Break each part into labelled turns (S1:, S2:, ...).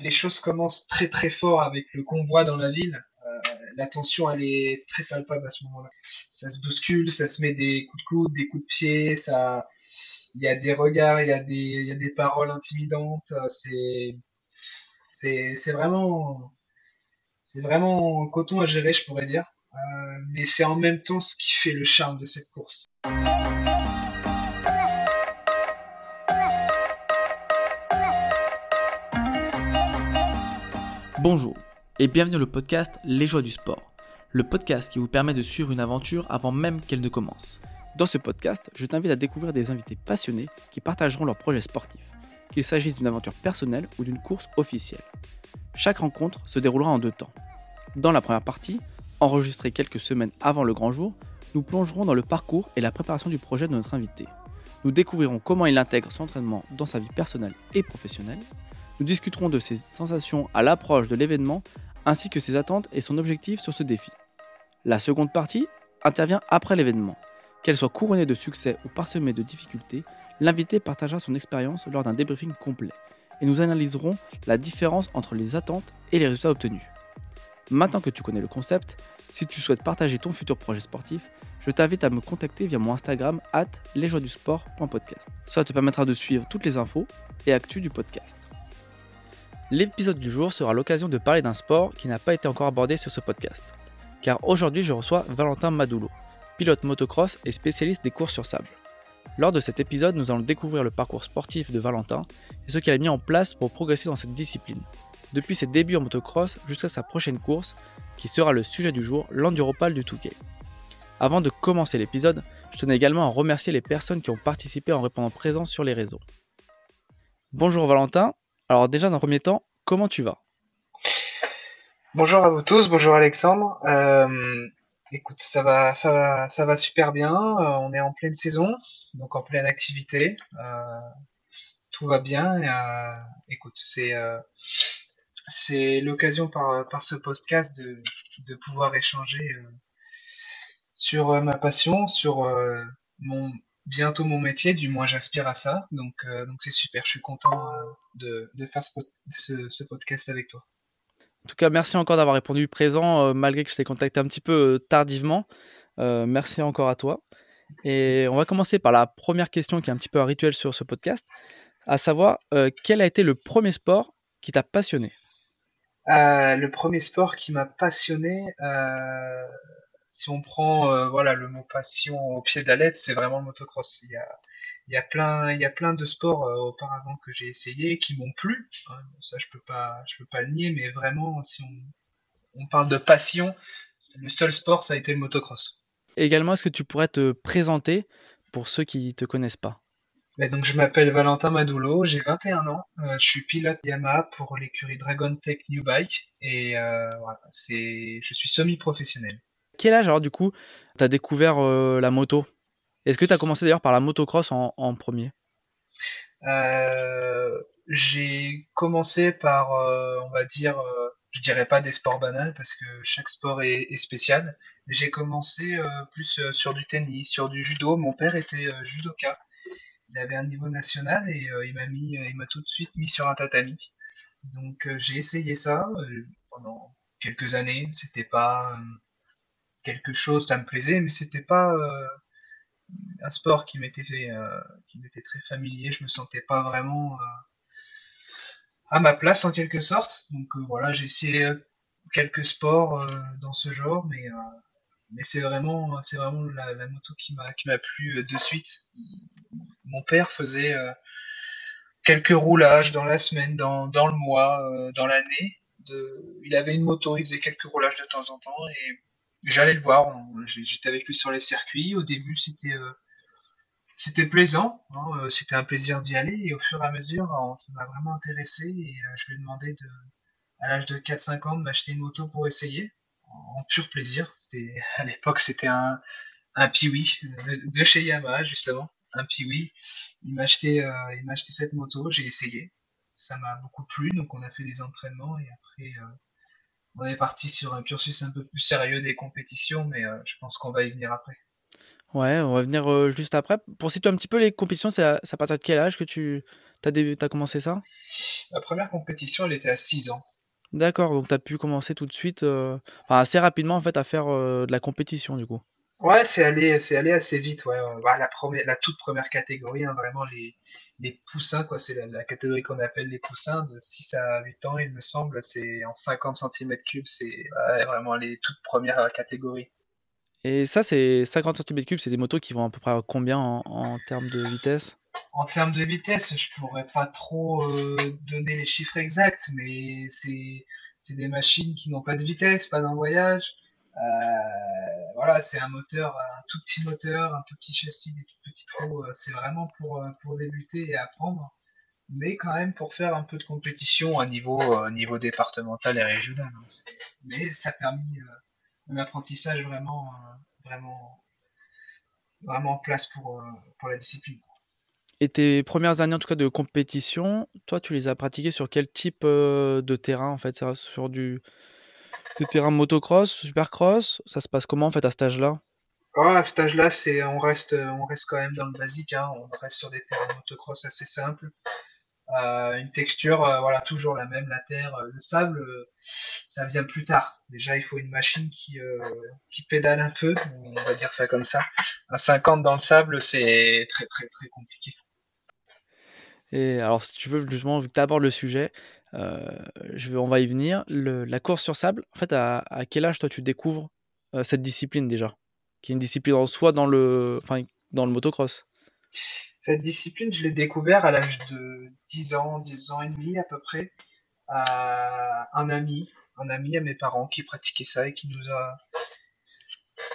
S1: Les choses commencent très très fort avec le convoi dans la ville. Euh, la tension, elle est très palpable à ce moment-là. Ça se bouscule, ça se met des coups de coude, des coups de pied, ça, il y a des regards, il y a des, il y a des paroles intimidantes. C'est, c'est, c'est vraiment, c'est vraiment coton à gérer, je pourrais dire. Euh, mais c'est en même temps ce qui fait le charme de cette course.
S2: Bonjour et bienvenue dans le podcast Les joies du sport, le podcast qui vous permet de suivre une aventure avant même qu'elle ne commence. Dans ce podcast, je t'invite à découvrir des invités passionnés qui partageront leurs projets sportifs, qu'il s'agisse d'une aventure personnelle ou d'une course officielle. Chaque rencontre se déroulera en deux temps. Dans la première partie, enregistrée quelques semaines avant le grand jour, nous plongerons dans le parcours et la préparation du projet de notre invité. Nous découvrirons comment il intègre son entraînement dans sa vie personnelle et professionnelle, nous discuterons de ses sensations à l'approche de l'événement ainsi que ses attentes et son objectif sur ce défi. La seconde partie intervient après l'événement. Qu'elle soit couronnée de succès ou parsemée de difficultés, l'invité partagera son expérience lors d'un débriefing complet et nous analyserons la différence entre les attentes et les résultats obtenus. Maintenant que tu connais le concept, si tu souhaites partager ton futur projet sportif, je t'invite à me contacter via mon Instagram at lesjoiesdusport.podcast. Cela te permettra de suivre toutes les infos et actus du podcast. L'épisode du jour sera l'occasion de parler d'un sport qui n'a pas été encore abordé sur ce podcast. Car aujourd'hui, je reçois Valentin Madoulot, pilote motocross et spécialiste des courses sur sable. Lors de cet épisode, nous allons découvrir le parcours sportif de Valentin et ce qu'il a mis en place pour progresser dans cette discipline. Depuis ses débuts en motocross jusqu'à sa prochaine course, qui sera le sujet du jour, l'enduropal du Touquet. Avant de commencer l'épisode, je tenais également à remercier les personnes qui ont participé en répondant présent sur les réseaux. Bonjour Valentin, alors déjà, dans un premier temps, comment tu vas?
S1: Bonjour à vous tous, bonjour Alexandre. Euh, écoute, ça va, super bien. Euh, on est en pleine saison, donc en pleine activité. Euh, tout va bien. écoute, c'est l'occasion par, par ce podcast de, de pouvoir échanger sur ma passion, sur mon, bientôt mon métier, du moins j'aspire à ça. Donc euh, donc c'est super, je suis content euh, de, de, faire ce, podcast avec toi.
S2: En tout cas, merci encore d'avoir répondu présent euh, malgré que je t'ai contacté un petit peu tardivement. merci encore à toi. Et on va commencer par la première question qui est un petit peu un rituel sur ce podcast, à savoir quel a été le premier sport qui t'a passionné?
S1: Le premier sport qui m'a passionné, si on prend euh, voilà le mot passion au pied de la lettre, c'est vraiment le motocross. Il y a, il y a plein il y a plein de sports euh, auparavant que j'ai essayé qui m'ont plu. Hein. ça je peux pas je peux pas le nier, mais vraiment si on, on parle de passion, le seul sport ça a été le motocross.
S2: également, est-ce que tu pourrais te présenter pour ceux qui te connaissent pas?
S1: Ben, donc je m'appelle Valentin Madoulo, j'ai 21 ans, euh, je suis pilote Yamaha pour l'écurie Dragon Tech New Bike et voilà, c'est je suis semi-professionnel
S2: quel âge alors du coup tu as découvert euh, la moto? Est-ce que tu as commencé d'ailleurs par la motocross en, premier?
S1: Euh, J'ai commencé par, euh, on va dire, je dirais pas des sports banals parce que chaque sport est, spécial. J'ai commencé plus sur du tennis, sur du judo. Mon père était judoka. Il avait un niveau national et il m'a mis, il m'a tout de suite mis sur un tatami. Donc j'ai essayé ça pendant quelques années. C'était pas quelque chose, ça me plaisait, mais c'était pas euh, un sport qui m'était fait, euh, qui m'était très familier. Je me sentais pas vraiment euh, à ma place en quelque sorte. Donc voilà, j'ai essayé quelques sports dans ce genre, mais mais c'est vraiment c'est vraiment la, moto qui m'a qui m'a plu de suite. Mon père faisait quelques roulages dans la semaine, dans, dans le mois, dans l'année. De, il avait une moto, il faisait quelques roulages de temps en temps j'allais le voir. J'étais avec lui sur les circuits. Au début, c'était euh, c'était plaisant. Hein, euh, c'était un plaisir d'y aller. Et au fur et à mesure, ça m'a vraiment intéressé. Et euh, je lui ai demandé de, à l'âge de 4-5 ans de m'acheter une moto pour essayer. En, pur plaisir. C'était à l'époque, c'était un un Piwi de chez Yamaha justement. Un Piwi. Il m'a acheté il m'a acheté cette moto. J'ai essayé. Ça m'a beaucoup plu. Donc on a fait des entraînements et après on est parti sur un cursus un peu plus sérieux des compétitions, mais euh, je pense qu'on va y venir après.
S2: Ouais, on va venir euh, juste après. Pour situer un petit peu les compétitions, c'est à, partir de quel âge que tu as, commencé ça?
S1: La première compétition, elle était à 6 ans.
S2: D'accord, donc tu as pu commencer tout de suite, euh, assez rapidement en fait, à faire de la compétition du coup.
S1: Ouais, c'est allé, c'est allé assez vite. Ouais. Bah, la, première, la toute première catégorie, hein, vraiment les, les poussins, quoi. C'est la, catégorie qu'on appelle les poussins de 6 à 8 ans, il me semble. C'est en 50 cm3. C'est vraiment les toutes premières catégories.
S2: Et ça, c'est 50 cm3, c'est des motos qui vont à peu près à combien en, termes de vitesse?
S1: En termes de vitesse, je pourrais pas trop euh, donner les chiffres exacts, mais c'est des machines qui n'ont pas de vitesse, pas d'envoyage. Euh, voilà, c'est un moteur, un tout petit moteur, un tout petit châssis, des tout petits trous. Euh, c'est vraiment pour, pour débuter et apprendre, mais quand même pour faire un peu de compétition à niveau, niveau départemental et régional. Hein. Mais ça a permis un apprentissage vraiment, euh, vraiment, vraiment en place pour, euh, pour la discipline.
S2: Et tes premières années en tout cas de compétition, toi tu les as pratiquées sur quel type euh, de terrain en fait? Sur du des terrains motocross, supercross Ça se passe comment en fait à cet âge-là?
S1: Ah, À cet âge-là, c'est on reste on reste quand même dans le basique. Hein. On reste sur des terrains motocross assez simples. Euh, une texture, euh, voilà, toujours la même, la terre, euh, le sable, ça vient plus tard. Déjà, il faut une machine qui, qui pédale un peu, on va dire ça comme ça. À 50 dans le sable, c'est très très très compliqué.
S2: Et alors, si tu veux, justement, vu que tu abordes le sujet, je vais, on va y venir. la course sur sable, en fait, à, quel âge toi tu découvres cette discipline déjà? Qui est une discipline en soi dans le, enfin, dans le motocross
S1: cette discipline, je l'ai découvert à l'âge de 10 ans, 10 ans et demi à peu près, à un ami, un ami à mes parents qui pratiquait ça et qui nous a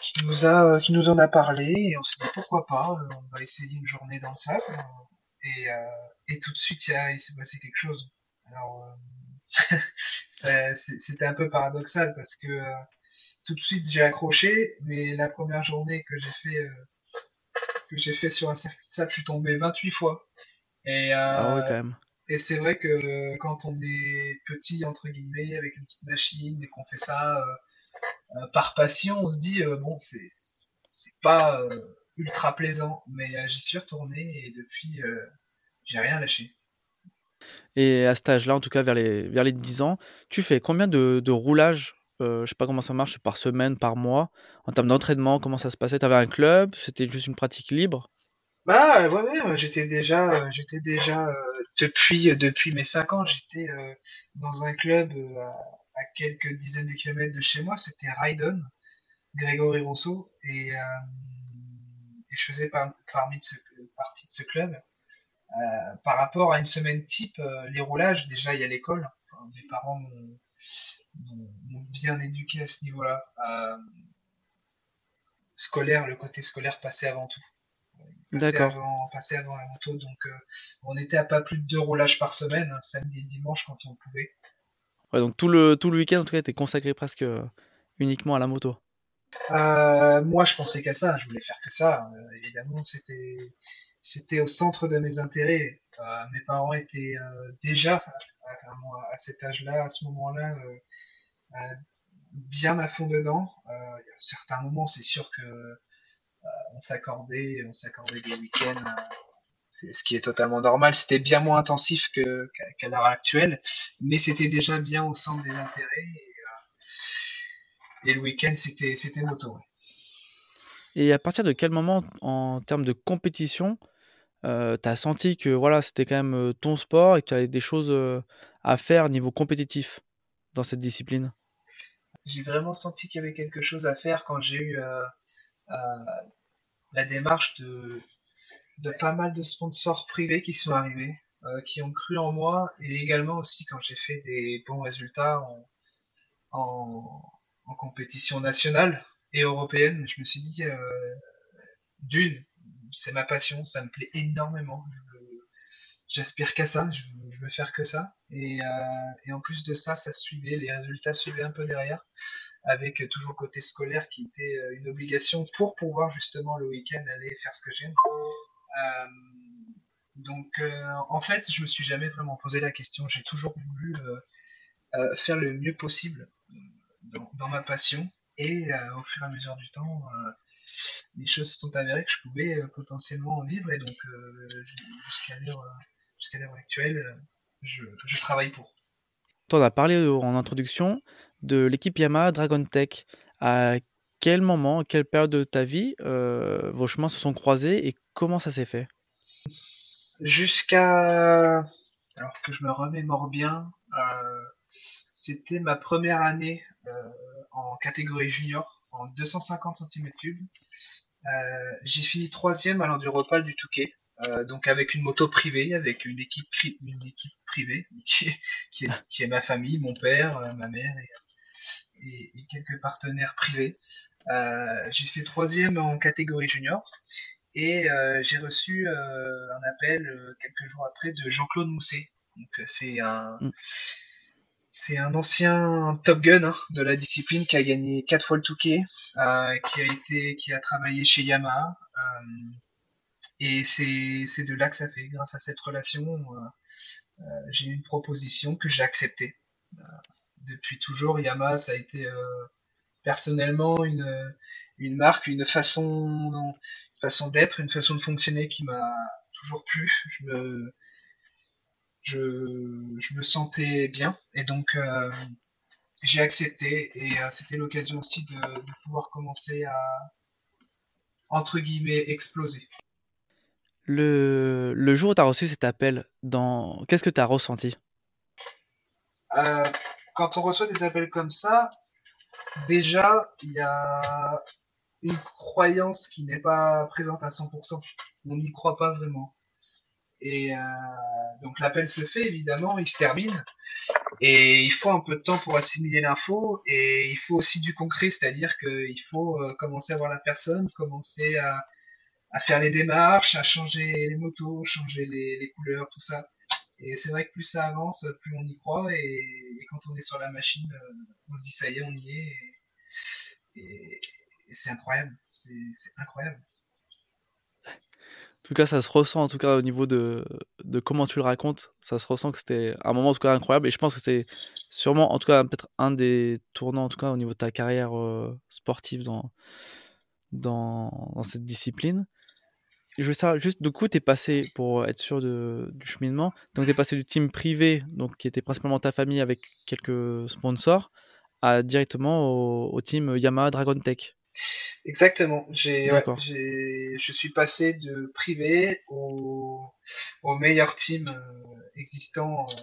S1: qui nous a qui nous en a parlé et on s'est dit pourquoi pas, on va essayer une journée dans le sable et, euh, tout de suite il s'est passé quelque chose. Alors euh, c'était un peu paradoxal parce que euh, tout de suite j'ai accroché, mais la première journée que j'ai fait que j'ai fait sur un circuit de sable, je suis tombé 28 fois. Et, euh,
S2: ah quand même.
S1: Et c'est vrai que quand on est petit, entre guillemets, avec une petite machine et qu'on fait ça euh, euh, par passion, on se dit, bon, c'est, c'est pas ultra plaisant, mais j'y suis retourné et depuis, j'ai rien lâché.
S2: Et à cet âge-là, en tout cas vers les, vers les 10 ans, tu fais combien de, de roulages euh, je sais pas comment ça marche, par semaine, par mois. En termes d'entraînement, comment ça se passait? Tu avais un club? C'était juste une pratique libre?
S1: Bah ouais, j'étais déjà, euh, j'étais déjà euh, depuis, depuis mes 5 ans, j'étais dans un club à, quelques dizaines de kilomètres de chez moi, c'était Raidon, Grégory Rousseau, et, je faisais parmi de ce, partie de ce club. Par rapport à une semaine type, les roulages, déjà il y a l'école. mes parents m'ont bien éduqué à ce niveau-là. Euh, scolaire, le côté scolaire passait avant tout. D'accord. Avant, la moto, donc euh, on était à pas plus de deux roulages par semaine, hein, samedi et dimanche quand on pouvait.
S2: Ouais, donc tout le, tout le week-end, en tout cas, était consacré presque euh, uniquement à la moto.
S1: moi, je pensais qu'à ça, je voulais faire que ça. évidemment, c'était c'était au centre de mes intérêts. mes parents étaient déjà à, à, cet âge-là, à ce moment-là, bien à fond dedans. Euh, a certains moments, c'est sûr que euh, on s'accordait, on s'accordait des week-ends euh, ce qui est totalement normal. C'était bien moins intensif qu'à l'heure actuelle, mais c'était déjà bien au centre des intérêts. Et, le week-end, c'était moto.
S2: Et à partir de quel moment, en termes de compétition, euh, tu as senti que voilà, c'était quand même ton sport et que tu avais des choses à faire niveau compétitif dans cette discipline?
S1: J'ai vraiment senti qu'il y avait quelque chose à faire quand j'ai eu euh, la démarche de, pas mal de sponsors privés qui sont arrivés, euh, qui ont cru en moi, et également aussi quand j'ai fait des bons résultats en, en, compétition nationale et européenne. Je me suis dit, d'une, c'est ma passion, ça me plaît énormément. J'aspire qu'à ça, je veux, faire que ça. Et, et, en plus de ça, ça suivait, les résultats suivaient un peu derrière avec toujours côté scolaire qui était euh, une obligation pour pouvoir justement le week-end aller faire ce que j'aime. Euh, donc euh, en fait, je me suis jamais vraiment posé la question. J'ai toujours voulu faire le mieux possible dans, ma passion. Et au fur et à mesure du temps, les choses se sont avérées que je pouvais potentiellement en vivre. Et donc, jusqu'à l'heure actuelle, je, je, travaille pour.
S2: Tu en as parlé en introduction de l'équipe Yamaha Dragon Tech. À quel moment, quelle période de ta vie vos chemins se sont croisés et comment ça s'est fait?
S1: Jusqu'à. Alors que je me remémore bien, c'était ma première année en catégorie junior, en 250 cm3. Euh, j'ai fini troisième à l'enduropal du Touquet. Euh, donc avec une moto privée, avec une équipe, une équipe privée qui est, qui, est, ma famille, mon père, euh, ma mère et, quelques partenaires privés. J'ai fait troisième en catégorie junior et j'ai reçu un appel quelques jours après de Jean-Claude Mousset. Donc c'est un, mm. C'est un ancien Top Gun hein, de la discipline qui a gagné quatre fois le Touquet, euh, qui a été, qui a travaillé chez Yamaha. Euh, et c'est de là que ça fait. Grâce à cette relation, euh, j'ai eu une proposition que j'ai acceptée. depuis toujours, Yamaha, ça a été personnellement une, marque, une façon, une façon d'être, une façon de fonctionner qui m'a toujours plu. Je, me sentais bien et donc euh, j'ai accepté et euh, c'était l'occasion aussi de, pouvoir commencer à entre guillemets exploser.
S2: Le, le jour où tu as reçu cet appel, dans... qu'est-ce que tu as ressenti?
S1: Euh, Quand on reçoit des appels comme ça, déjà, il y a une croyance qui n'est pas présente à 100%. On n'y croit pas vraiment. Et euh, donc l'appel se fait évidemment, il se termine. Et il faut un peu de temps pour assimiler l'info. Et il faut aussi du concret, c'est-à-dire qu'il faut euh, commencer à voir la personne, commencer à, faire les démarches, à changer les motos, changer les, couleurs, tout ça. Et c'est vrai que plus ça avance, plus on y croit. Et, quand on est sur la machine, euh, on se dit ça y est, on y est. Et c'est incroyable. C'est incroyable.
S2: En tout cas, ça se ressent, en tout cas, au niveau de, de comment tu le racontes. Ça se ressent que c'était un moment, en tout cas, incroyable. Et je pense que c'est sûrement, en tout cas, peut-être un des tournants, en tout cas, au niveau de ta carrière euh, sportive dans, dans, cette discipline. je veux savoir, juste, du coup, tu es passé, pour être sûr du cheminement, donc tu es passé du team privé, donc qui était principalement ta famille avec quelques sponsors, à directement au team Yamaha Dragon Tech.
S1: Exactement. J'ai, je suis passé de privé au, au meilleur team euh, existant euh,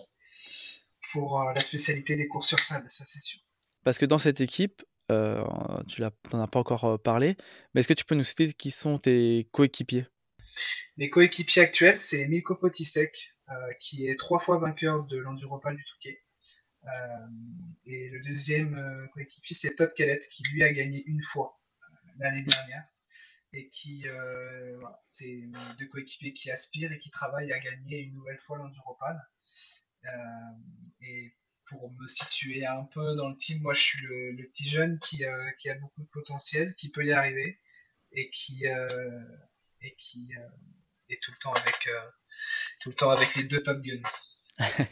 S1: pour euh, la spécialité des courses sur sable, ça c'est sûr.
S2: Parce que dans cette équipe, tu n'en as pas encore parlé, mais est-ce que tu peux nous citer qui sont tes coéquipiers?
S1: Mes coéquipiers actuels, c'est Milko Potisek, qui est trois fois vainqueur de l'Enduropal du Touquet. et le deuxième coéquipier, c'est Todd Kellett, qui lui a gagné une fois l'année dernière et qui euh, c'est deux coéquipiers qui aspirent et qui travaillent à gagner une nouvelle fois l'Enduropal. Euh, et pour me situer un peu dans le team, moi je suis le, petit jeune qui, euh, qui, a beaucoup de potentiel, qui peut y arriver et qui, et qui est tout le temps avec tout le temps avec les deux Top Guns.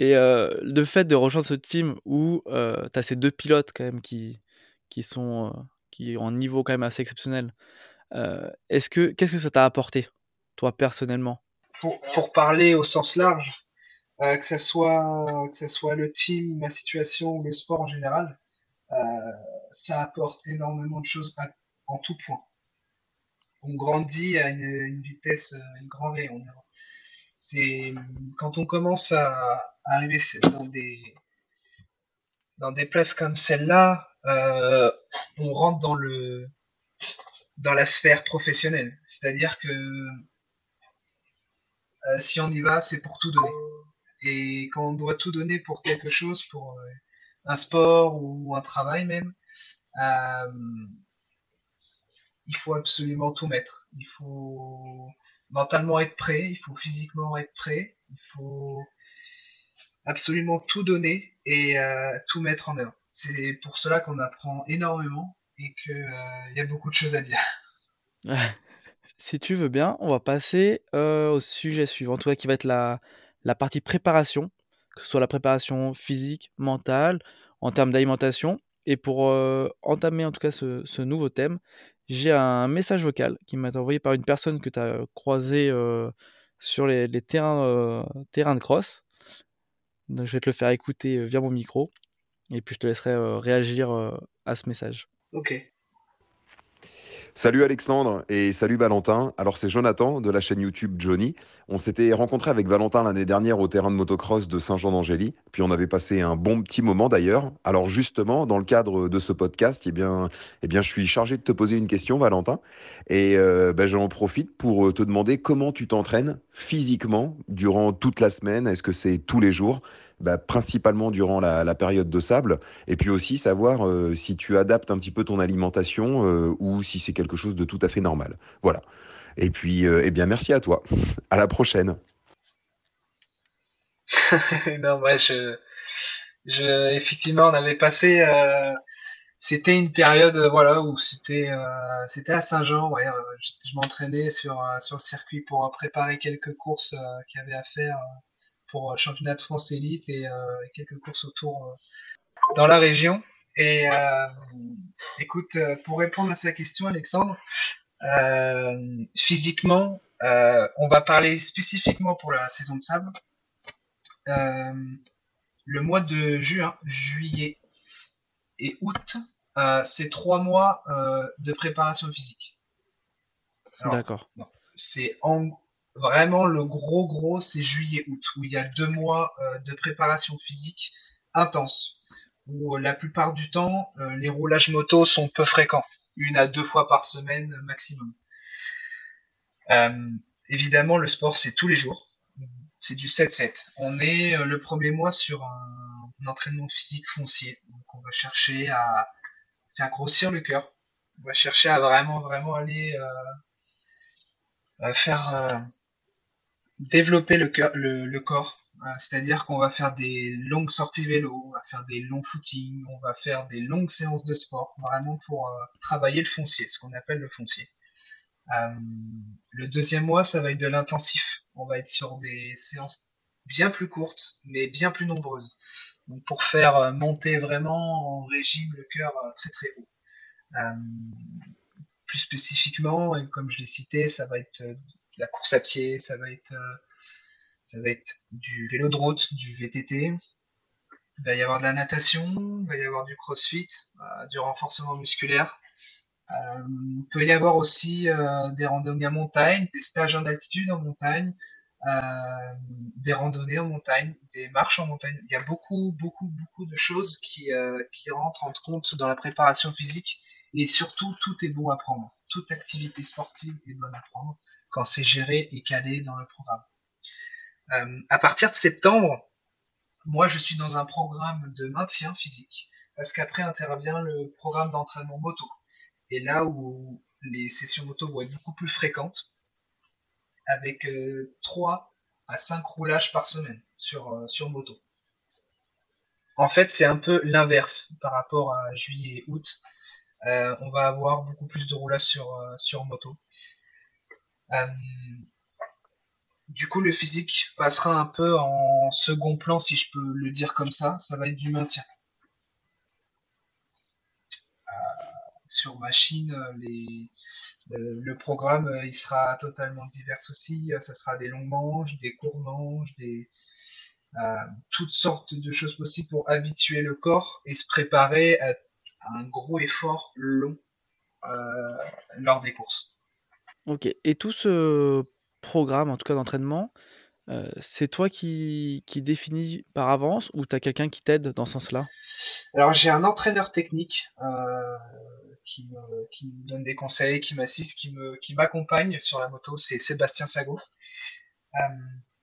S2: et le fait de rejoindre ce team où tu as ces deux pilotes quand même qui, qui sont qui ont un niveau quand même assez exceptionnel. Euh, est-ce que qu'est-ce que ça t'a apporté, toi personnellement?
S1: Pour, parler au sens large, euh, que ça soit que ça soit le team, ma situation le sport en général, euh, ça apporte énormément de choses en tout point. On grandit à une, vitesse, une grande c'est quand on commence à arriver dans des dans des places comme celle-là, euh, on rentre dans le dans la sphère professionnelle. C'est-à-dire que euh, si on y va, c'est pour tout donner. Et quand on doit tout donner pour quelque chose, pour euh, un sport ou un travail même, il faut absolument tout mettre. Il faut mentalement être prêt, il faut physiquement être prêt, il faut absolument tout donner et euh, tout mettre en œuvre. C'est pour cela qu'on apprend énormément et qu'il euh, y a beaucoup de choses à dire.
S2: si tu veux bien, on va passer euh, au sujet suivant, en tout cas qui va être la, partie préparation, que ce soit la préparation physique, mentale, en termes d'alimentation. Et pour entamer en tout cas ce, nouveau thème, j'ai un message vocal qui m'a été envoyé par une personne que tu as croisé sur les, terrains, terrains de cross. Donc je vais te le faire écouter via mon micro et puis je te laisserai réagir à ce message.
S1: Ok.
S3: Salut Alexandre et salut Valentin. Alors c'est Jonathan de la chaîne YouTube Johnny. On s'était rencontré avec Valentin l'année dernière au terrain de motocross de Saint-Jean-d'Angély. Puis on avait passé un bon petit moment d'ailleurs. Alors justement, dans le cadre de ce podcast, eh bien, eh je suis chargé de te poser une question, Valentin. Et euh, ben, j'en profite pour te demander comment tu t'entraînes physiquement durant toute la semaine. Est-ce que c'est tous les jours? Bah, principalement durant la, période de sable, et puis aussi savoir euh, si tu adaptes un petit peu ton alimentation euh, ou si c'est quelque chose de tout à fait normal. Voilà. Et puis, euh, eh bien, merci à toi. à la prochaine.
S1: non, moi, je, je, effectivement, on avait passé. c'était une période, voilà, où c'était, c'était à Saint-Jean. Ouais, je, m'entraînais sur sur le circuit pour préparer quelques courses qu'il y avait à faire pour euh, championnat de France élite et, euh, quelques courses autour euh, dans la région. Et écoute, pour répondre à sa question, Alexandre, physiquement, on va parler spécifiquement pour la saison de sable. le mois de juin, juillet et août, c'est trois mois de préparation physique.
S2: D'accord.
S1: C'est en, Vraiment, le gros gros, c'est juillet-août, où il y a deux mois euh, de préparation physique intense, où euh, la plupart du temps, euh, les roulages moto sont peu fréquents, une à deux fois par semaine maximum. évidemment, le sport, c'est tous les jours, c'est du 7-7. On est le premier mois sur un, entraînement physique foncier, donc on va chercher à faire grossir le cœur, on va chercher à vraiment, vraiment aller faire développer le, le, corps. Euh, c'est-à-dire qu'on va faire des longues sorties vélo, on va faire des longs footings, on va faire des longues séances de sport, vraiment pour euh, travailler le foncier, ce qu'on appelle le foncier. Euh, le deuxième mois, ça va être de l'intensif. On va être sur des séances bien plus courtes, mais bien plus nombreuses. Donc pour faire monter vraiment en régime le cœur très très haut. plus spécifiquement, et comme je l'ai cité, ça va être la course à pied, ça va être, euh, ça va être du vélo de route, du VTT. Il va y avoir de la natation, il va y avoir du crossfit, euh, du renforcement musculaire. Euh, il peut y avoir aussi des randonnées en montagne, des stages en altitude en montagne, des randonnées en montagne, des marches en montagne. Il y a beaucoup, beaucoup, beaucoup de choses qui, qui rentrent en compte dans la préparation physique et surtout, tout est bon à prendre. Toute activité sportive est bonne à prendre quand c'est géré et calé dans le programme. Euh, à partir de septembre, moi je suis dans un programme de maintien physique parce qu'après intervient le programme d'entraînement moto. Et là où les sessions moto vont être beaucoup plus fréquentes, avec 3 euh, à 5 roulages par semaine sur, euh, sur moto. En fait, c'est un peu l'inverse par rapport à juillet et août. on va avoir beaucoup plus de roulages sur, sur moto. Euh, du coup, le physique passera un peu en second plan, si je peux le dire comme ça. Ça va être du maintien. Euh, sur machine, les, le, programme il sera totalement divers aussi. Ça sera des longs manches, des courts manches, des euh, toutes sortes de choses possibles pour habituer le corps et se préparer à, un gros effort long lors des courses.
S2: Ok. Et tout ce programme, en tout cas d'entraînement, euh, c'est toi qui, qui définis par avance ou tu as quelqu'un qui t'aide dans ce sens-là?
S1: Alors j'ai un entraîneur technique euh, qui, me, qui, me, donne des conseils, qui m'assiste, qui me, qui m'accompagne sur la moto, c'est Sébastien Sago. Euh,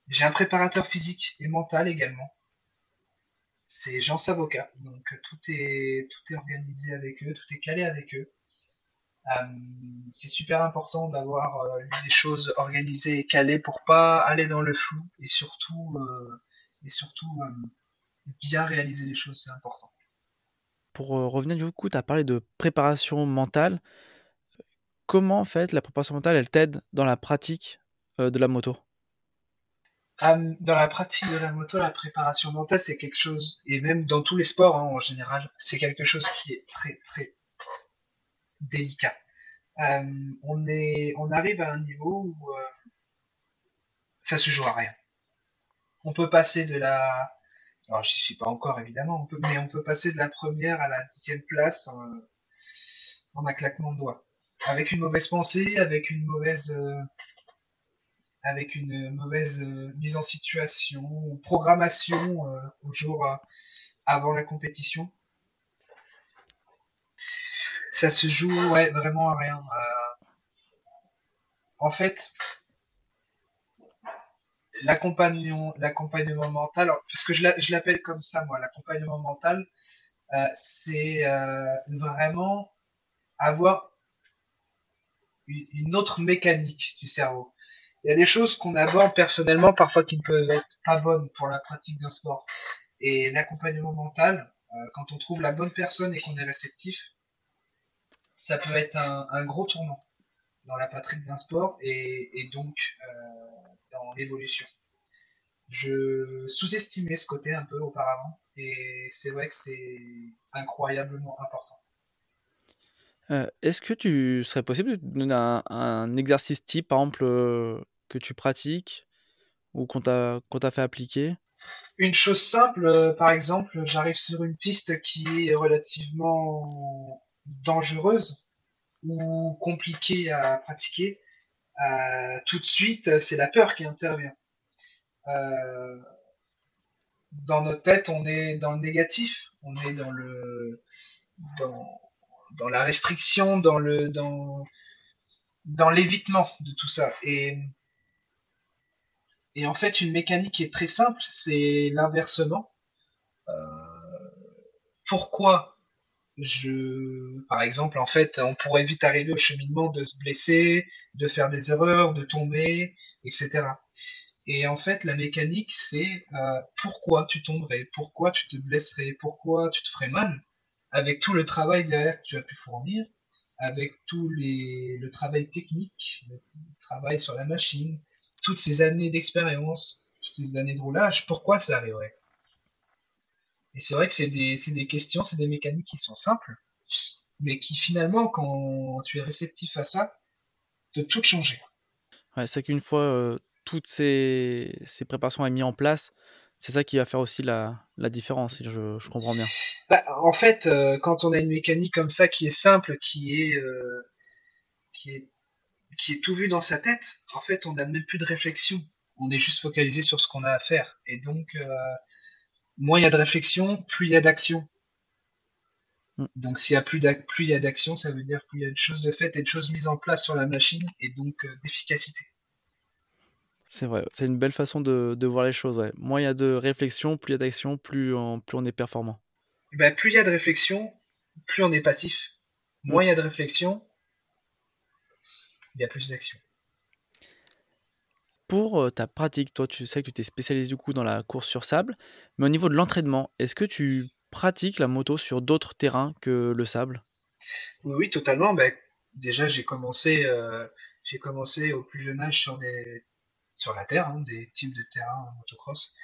S1: j'ai un préparateur physique et mental également. C'est Jean Savoca. Donc tout est, tout est organisé avec eux, tout est calé avec eux. Euh, c'est super important d'avoir euh, les choses organisées et calées pour pas aller dans le flou et surtout, euh, et surtout bien réaliser les choses, c'est important.
S2: Pour revenir du coup, tu as parlé de préparation mentale. Comment en fait la préparation mentale elle t'aide dans la pratique de la moto?
S1: Dans la pratique de la moto, la préparation mentale, c'est quelque chose, et même dans tous les sports hein, en général, c'est quelque chose qui est très très délicat. Euh, on, arrive à un niveau où euh, ça se joue à rien. On peut passer de la, alors j'y suis pas encore évidemment, mais on peut passer de la première à la dixième place en, un claquement de doigts, avec une mauvaise pensée, avec une mauvaise euh, avec une mauvaise mise en situation programmation au jour avant la compétition. Ça se joue ouais, vraiment à rien. en fait, l'accompagnement, mental, parce que je l'appelle comme ça, moi, l'accompagnement mental, c'est vraiment avoir une autre mécanique du cerveau il y a des choses qu'on aborde personnellement parfois qui ne peuvent être pas bonnes pour la pratique d'un sport. Et l'accompagnement mental, euh, quand on trouve la bonne personne et qu'on est réceptif, ça peut être un, gros tournant dans la pratique d'un sport et, donc euh, dans l'évolution. Je sous-estimais ce côté un peu auparavant et c'est vrai que c'est incroyablement important.
S2: Euh, est-ce que tu serais possible de donner un, exercice type, par exemple, que tu pratiques ou qu'on t'a fait appliquer?
S1: Une chose simple, euh, par exemple, j'arrive sur une piste qui est relativement dangereuse ou compliquée à pratiquer. Euh, tout de suite, c'est la peur qui intervient. Euh, dans notre tête, on est dans le négatif, on est dans le dans, dans la restriction, dans le dans dans l'évitement de tout ça. Et et en fait, une mécanique qui est très simple, c'est l'inversement. Euh, pourquoi je, par exemple, en fait, on pourrait vite arriver au cheminement de se blesser, de faire des erreurs, de tomber, etc. Et en fait, la mécanique, c'est euh, pourquoi tu tomberais, pourquoi tu te blesserais, pourquoi tu te ferais mal, avec tout le travail derrière que tu as pu fournir, avec tout les, le travail technique, le travail sur la machine, toutes ces années d'expérience, toutes ces années de roulage, pourquoi ça arriverait? Et c'est vrai que c'est des, des, questions, c'est des mécaniques qui sont simples, mais qui finalement, quand tu es réceptif à ça, peuvent tout changer.
S2: Ouais, c'est qu'une fois euh, toutes ces, ces préparations mises en place, c'est ça qui va faire aussi la, la différence, si je, je comprends bien.
S1: Bah, en fait, euh, quand on a une mécanique comme ça qui est simple, qui est, euh, qui est qui est tout vu dans sa tête, en fait, on n'a même plus de réflexion. On est juste focalisé sur ce qu'on a à faire. Et donc, moins il y a de réflexion, plus il y a d'action. Mm. Donc, s'il y a plus il y a d'action, ça veut dire plus il y a de choses de faites et de choses mises en place sur la machine et donc euh, d'efficacité.
S2: C'est vrai, c'est une belle façon de, voir les choses. Moins il y a de réflexion, plus il y a d'action, plus on, plus on est performant.
S1: Ben, plus il y a de réflexion, plus on est passif. Moins il y a de réflexion, il y a plus d'action.
S2: Pour euh, ta pratique, toi, tu sais que tu t'es spécialisé du coup dans la course sur sable, mais au niveau de l'entraînement, est-ce que tu pratiques la moto sur d'autres terrains que le sable?
S1: Oui, totalement. Ben, déjà, j'ai commencé, euh, commencé au plus jeune âge sur, des, sur la terre, hein, des types de terrains motocross.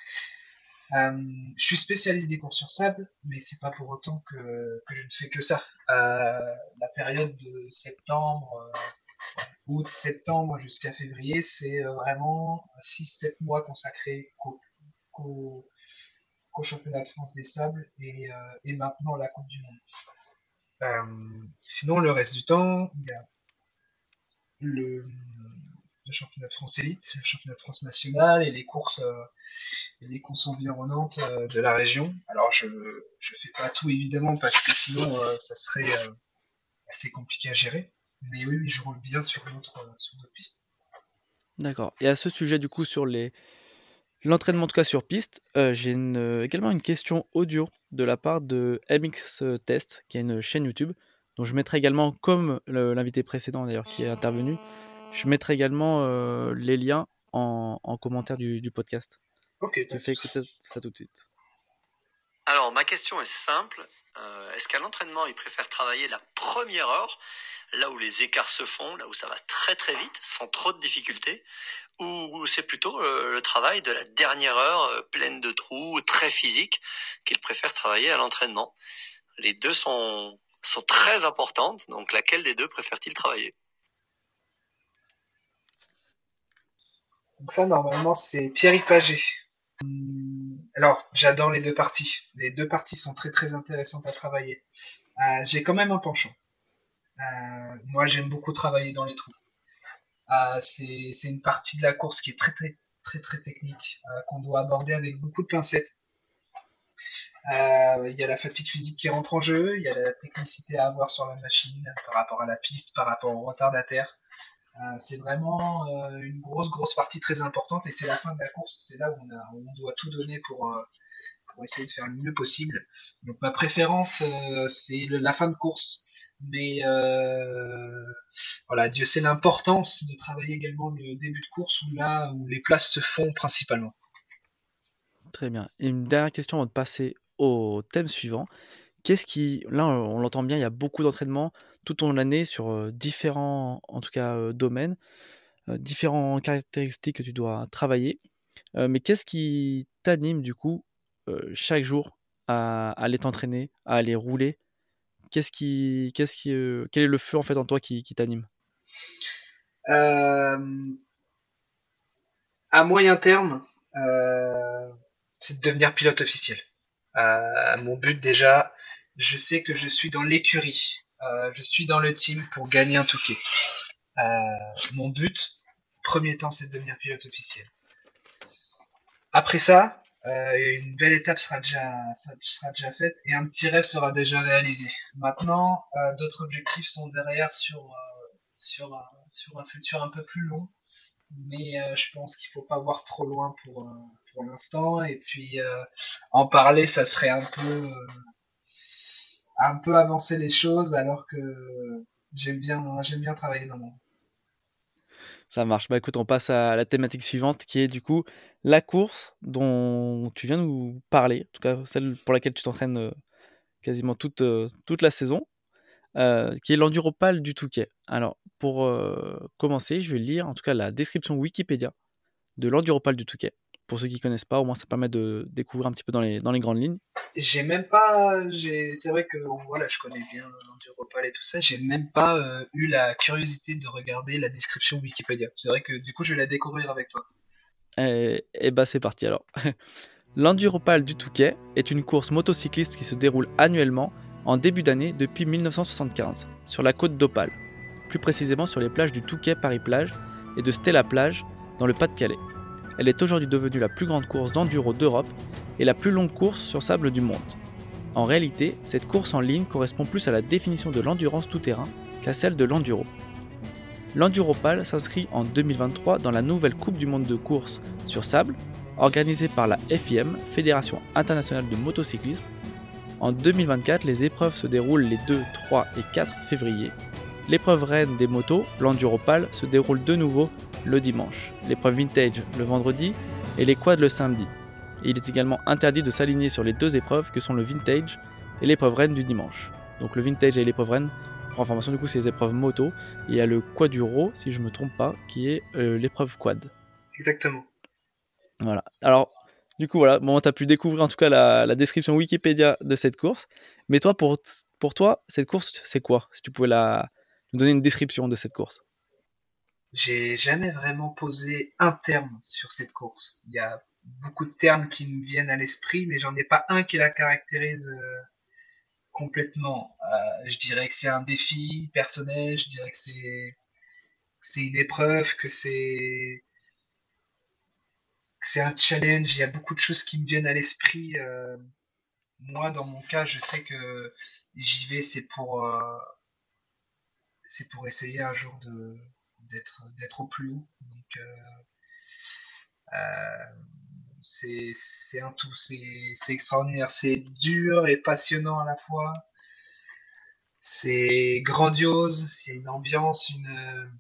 S1: Euh, je suis spécialiste des courses sur sable, mais c'est pas pour autant que, que, je ne fais que ça. la période de septembre, août, septembre jusqu'à février, c'est euh, vraiment 6-7 mois consacrés qu'au championnat de France des sables et, euh, maintenant la Coupe du Monde. Euh, sinon, le reste du temps, il y a le, championnat de France élite, le championnat de France national et les courses, les courses environnantes de la région. Alors, je ne fais pas tout évidemment parce que sinon, ça serait assez compliqué à gérer. Mais oui, je roule bien sur d'autres euh, sur pistes.
S2: D'accord. Et à ce sujet, du coup, sur les l'entraînement, en tout cas sur piste, euh, j'ai euh, également une question audio de la part de MX Test, qui a une chaîne YouTube, dont je mettrai également, comme l'invité précédent d'ailleurs qui est intervenu, je mettrai également les liens en, commentaire du, podcast.
S1: Ok.
S2: Je fais écouter ça tout de suite.
S4: Alors, ma question est simple. Est-ce qu'à l'entraînement, il préfère travailler la première heure là où les écarts se font, là où ça va très très vite, sans trop de difficultés, ou c'est plutôt euh, le travail de la dernière heure euh, pleine de trous, très physique, qu'il préfère travailler à l'entraînement. Les deux sont, sont très importantes, donc laquelle des deux préfère-t-il travailler?
S1: Donc ça, normalement, c'est Pierre Paget. Hum, alors, j'adore les deux parties. Les deux parties sont très très intéressantes à travailler. Euh, j'ai quand même un penchant. Euh, moi, j'aime beaucoup travailler dans les trous. Euh, c'est une partie de la course qui est très très très très technique, qu'on doit aborder avec beaucoup de pincettes. Il y a la fatigue physique qui rentre en jeu, il y a la technicité à avoir sur la machine par rapport à la piste, par rapport au retardataire. Euh, c'est vraiment euh, une grosse, grosse partie très importante et c'est la fin de la course. C'est là où on, doit tout donner euh, pour, essayer de faire le mieux possible. Donc ma préférence, c'est la fin de course. Mais voilà, Dieu sait l'importance de travailler également le début de course où là où les places se font principalement.
S2: Très bien. Et une dernière question avant de passer au thème suivant. Qu'est-ce qui, là on l'entend bien, il y a beaucoup d'entraînement tout au long de l'année sur différents, en tout cas, domaines, différentes caractéristiques que tu dois travailler. mais qu'est-ce qui t'anime du coup chaque jour à, aller t'entraîner, à aller rouler Qu'est-ce qui, qu'est-ce qui, quel est le feu en fait en toi qui, t'anime?
S1: À moyen terme, c'est de devenir pilote officiel. mon but déjà, je sais que je suis dans l'écurie euh, je suis dans le team pour gagner un touquet. Euh, mon but, premier temps, c'est de devenir pilote officiel. Après ça, euh, une belle étape sera déjà, sera déjà faite et un petit rêve sera déjà réalisé. Maintenant, d'autres objectifs sont derrière sur, sur, sur un futur un peu plus long mais je pense qu'il faut pas voir trop loin pour, pour l'instant. Et puis en parler, ça serait un peu un peu avancer les choses alors que j'aime bien, j'aime bien travailler dans mon.
S2: Ça marche. Bah écoute, on passe à la thématique suivante qui est du coup la course dont tu viens nous parler, en tout cas celle pour laquelle tu t'entraînes euh, quasiment toute, euh, toute la saison, euh, qui est l'enduropale du Touquet. Alors pour commencer, je vais lire en tout cas la description Wikipédia de l'enduropale du Touquet pour ceux qui connaissent pas, au moins ça permet de découvrir un petit peu dans les, dans les grandes lignes.
S1: J'ai même pas, c'est vrai que voilà, je connais bien l'enduropal et tout ça, j'ai même pas euh, eu la curiosité de regarder la description Wikipédia. C'est vrai que du coup je vais la découvrir avec toi.
S2: Et, et bah c'est parti alors. L'Enduropal du Touquet est une course motocycliste qui se déroule annuellement en début d'année depuis 1975 sur la côte d'Opale, plus précisément sur les plages du Touquet Paris-Plage et de Stella Plage dans le Pas-de-Calais. Elle est aujourd'hui devenue la plus grande course d'enduro d'Europe et la plus longue course sur sable du monde. En réalité, cette course en ligne correspond plus à la définition de l'endurance tout-terrain qu'à celle de l'enduro. L'Enduropal s'inscrit en 2023 dans la nouvelle Coupe du monde de course sur sable, organisée par la FIM, Fédération internationale de motocyclisme. En 2024, les épreuves se déroulent les 2, 3 et 4 février. L'épreuve reine des motos, l'Enduropal, se déroule de nouveau le dimanche, l'épreuve vintage le vendredi et les quads le samedi. il est également interdit de s'aligner sur les deux épreuves que sont le vintage et l'épreuve reine du dimanche. Donc le vintage et l'épreuve reine, pour information du coup, c'est les épreuves moto. Et il y a le quaduro, si je me trompe pas, qui est euh, l'épreuve quad.
S1: Exactement.
S2: Voilà. Alors, du coup, voilà, bon, tu as pu découvrir en tout cas la, description Wikipédia de cette course. Mais toi, pour, pour toi, cette course, c'est quoi? Si tu pouvais la, nous donner une description de cette course
S1: j'ai jamais vraiment posé un terme sur cette course. Il y a beaucoup de termes qui me viennent à l'esprit, mais j'en ai pas un qui la caractérise euh, complètement. Euh, je dirais que c'est un défi personnel, je dirais que c'est c'est une épreuve, que c'est c'est un challenge. Il y a beaucoup de choses qui me viennent à l'esprit. Euh, moi, dans mon cas, je sais que j'y vais, c'est pour c'est pour essayer un jour de d'être d'être au plus haut. Donc euh, euh, c'est un tout, c'est extraordinaire, c'est dur et passionnant à la fois. C'est grandiose, il y a une ambiance, une,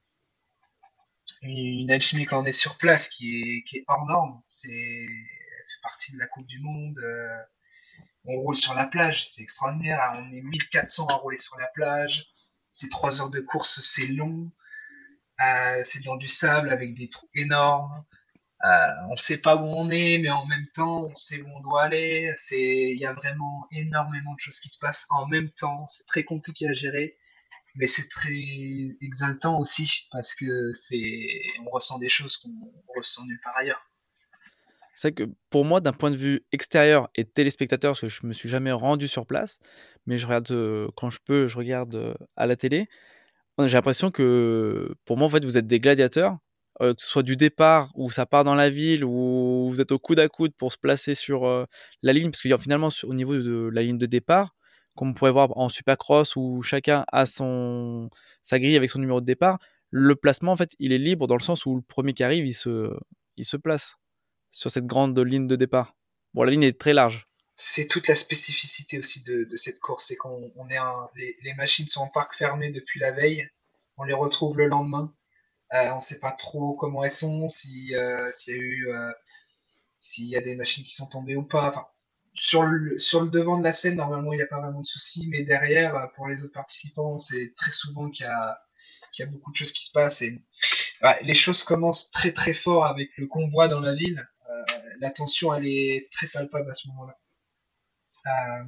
S1: une alchimie quand on est sur place qui est, qui est hors norme. C'est fait partie de la Coupe du Monde. Euh, on roule sur la plage, c'est extraordinaire. On est 1400 à rouler sur la plage. ces trois heures de course, c'est long, euh, c'est dans du sable avec des trous énormes. Euh, on sait pas où on est, mais en même temps, on sait où on doit aller. Il y a vraiment énormément de choses qui se passent en même temps. C'est très compliqué à gérer, mais c'est très exaltant aussi parce que on ressent des choses qu'on ressent nulle part ailleurs.
S2: C'est que pour moi, d'un point de vue extérieur et téléspectateur, parce que je me suis jamais rendu sur place, mais je regarde euh, quand je peux, je regarde à la télé. J'ai l'impression que pour moi, en fait, vous êtes des gladiateurs, euh, que ce soit du départ où ça part dans la ville, ou vous êtes au coude à coude pour se placer sur la ligne, parce que finalement, au niveau de la ligne de départ, comme on pourrait voir en Supercross où chacun a son sa grille avec son numéro de départ, le placement en fait, il est libre dans le sens où le premier qui arrive, il se il se place sur cette grande ligne de départ. Bon, la ligne est très large.
S1: C'est toute la spécificité aussi de, cette course, c'est qu'on est les, les, machines sont en parc fermé depuis la veille, on les retrouve le lendemain. Euh, on ne sait pas trop comment elles sont, euh, s'il y a eu euh, s'il y a des machines qui sont tombées ou pas. Sur le, sur le devant de la scène, normalement, il n'y a pas vraiment de soucis, mais derrière, pour les autres participants, c'est très souvent qu'il y a, qu'il y a beaucoup de choses qui se passent. Les choses commencent très très fort avec le convoi dans la ville la tension, elle est très palpable à ce moment-là. Euh,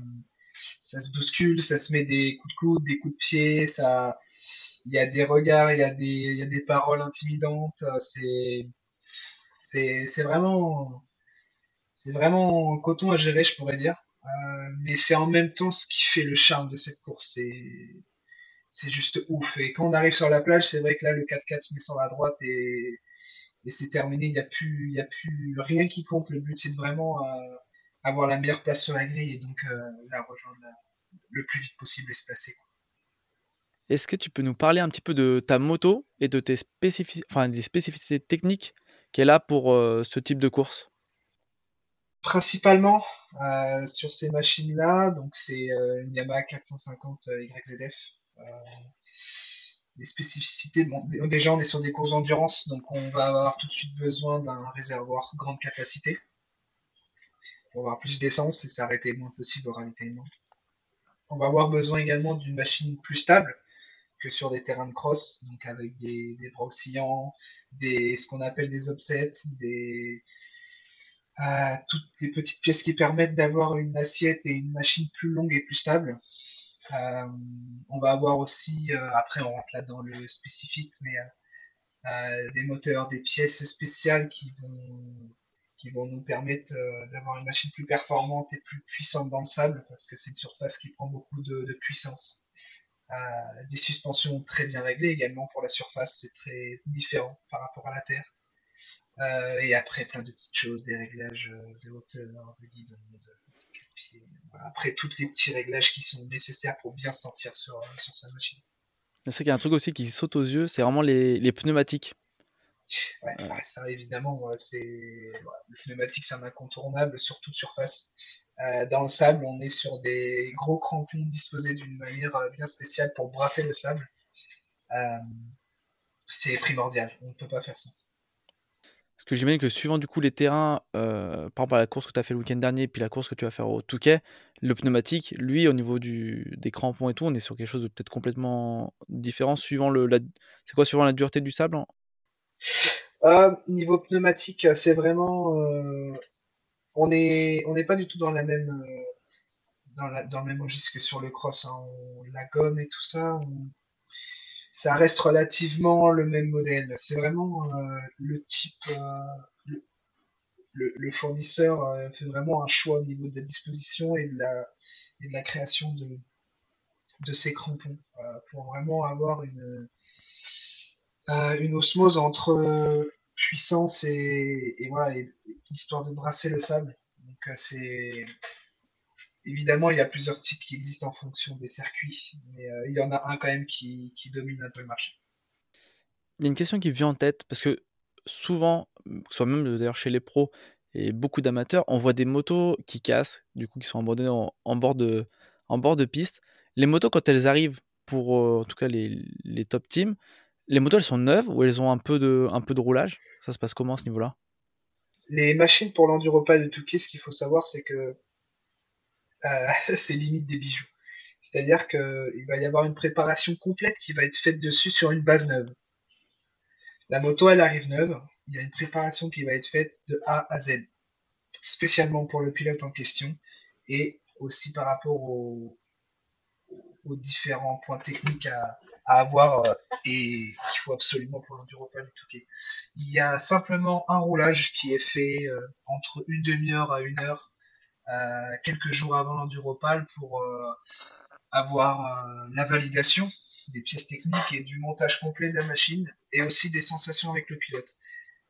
S1: ça se bouscule, ça se met des coups de coude, des coups de pied, ça, il y a des regards, il y a des, il y a des paroles intimidantes. C'est, c'est, c'est vraiment, c'est vraiment coton à gérer, je pourrais dire. Euh, mais c'est en même temps ce qui fait le charme de cette course. C'est, c'est juste ouf. Et quand on arrive sur la plage, c'est vrai que là, le 4x4 se met sur la droite et et c'est terminé. Il n'y a plus, il y a plus rien qui compte. Le but, c'est vraiment euh, avoir la meilleure place sur la grille et donc euh, la rejoindre le plus vite possible et se placer.
S2: Est-ce que tu peux nous parler un petit peu de ta moto et de tes spécificités, enfin, des spécificités techniques qu'elle a pour euh, ce type de course?
S1: Principalement sur ces machines-là, donc c'est une Yamaha 450 YZF les spécificités. déjà, on est sur des courses d'endurance, donc on va avoir tout de suite besoin d'un réservoir grande capacité pour avoir plus d'essence et s'arrêter le moins possible au ravitaillement. On va avoir besoin également d'une machine plus stable que sur des terrains de cross, donc avec des, bras oscillants, des, ce qu'on appelle des offsets, des, euh, toutes les petites pièces qui permettent d'avoir une assiette et une machine plus longue et plus stable. Euh, on va avoir aussi, euh, après on rentre là dans le spécifique, mais des moteurs, des pièces spéciales qui vont qui vont nous permettre d'avoir une machine plus performante et plus puissante dans le sable parce que c'est une surface qui prend beaucoup de, puissance. des suspensions très bien réglées également pour la surface, c'est très différent par rapport à la terre. et après plein de petites choses, des réglages de hauteur, de guidon, de, pied, après tous les petits réglages qui sont nécessaires pour bien se sentir sur, euh, sur sa machine.
S2: C'est qu'il y a un truc aussi qui saute aux yeux, c'est vraiment les, les, pneumatiques.
S1: Ouais, ça évidemment, c'est le pneumatique c'est un incontournable sur toute surface. Euh, dans le sable, on est sur des gros crampons disposés d'une manière euh, bien spéciale pour brasser le sable. c'est primordial, on ne peut pas faire ça.
S2: Parce que j'imagine que suivant du coup les terrains, euh, par exemple à la course que tu as fait le week-end dernier, puis la course que tu vas faire au Touquet, le pneumatique, lui, au niveau du, des crampons et tout, on est sur quelque chose de peut-être complètement différent suivant le. La, c'est quoi suivant la dureté du sable
S1: euh, Niveau pneumatique, c'est vraiment. Euh, on n'est on pas du tout dans la même. Euh, dans, la, dans le même registre que sur le cross. Hein. la gomme et tout ça, ça reste relativement le même modèle. C'est vraiment le type. Le, fournisseur fait vraiment un choix au niveau de la disposition et de la, et de la création de, de ces crampons pour vraiment avoir une, une osmose entre puissance et, et de brasser le sable. Donc c'est Évidemment, il y a plusieurs types qui existent en fonction des circuits, mais euh, il y en a un quand même qui, domine un peu le marché.
S2: Il y a une question qui vient en tête, parce que souvent, soit même d'ailleurs chez les pros et beaucoup d'amateurs, on voit des motos qui cassent, du coup qui sont abandonnées en, bord, de, bord de piste. Les motos, quand elles arrivent pour, euh, en tout cas les, top teams, les motos, elles sont neuves ou elles ont un peu de, roulage? Ça se passe comment à ce niveau-là?
S1: Les machines pour l'enduropal de Touquet, ce qu'il faut savoir, c'est que euh, c'est limite des bijoux. C'est-à-dire qu'il va y avoir une préparation complète qui va être faite dessus sur une base neuve. La moto, elle arrive neuve. Il y a une préparation qui va être faite de A à Z, spécialement pour le pilote en question et aussi par rapport aux, différents points techniques à, avoir euh, et qu'il faut absolument pour l'enduropal du. Il y a simplement un roulage qui est fait euh, entre une demi-heure à une heure euh, quelques jours avant l'enduropal pour avoir la validation des pièces techniques et du montage complet de la machine et aussi des sensations avec le pilote.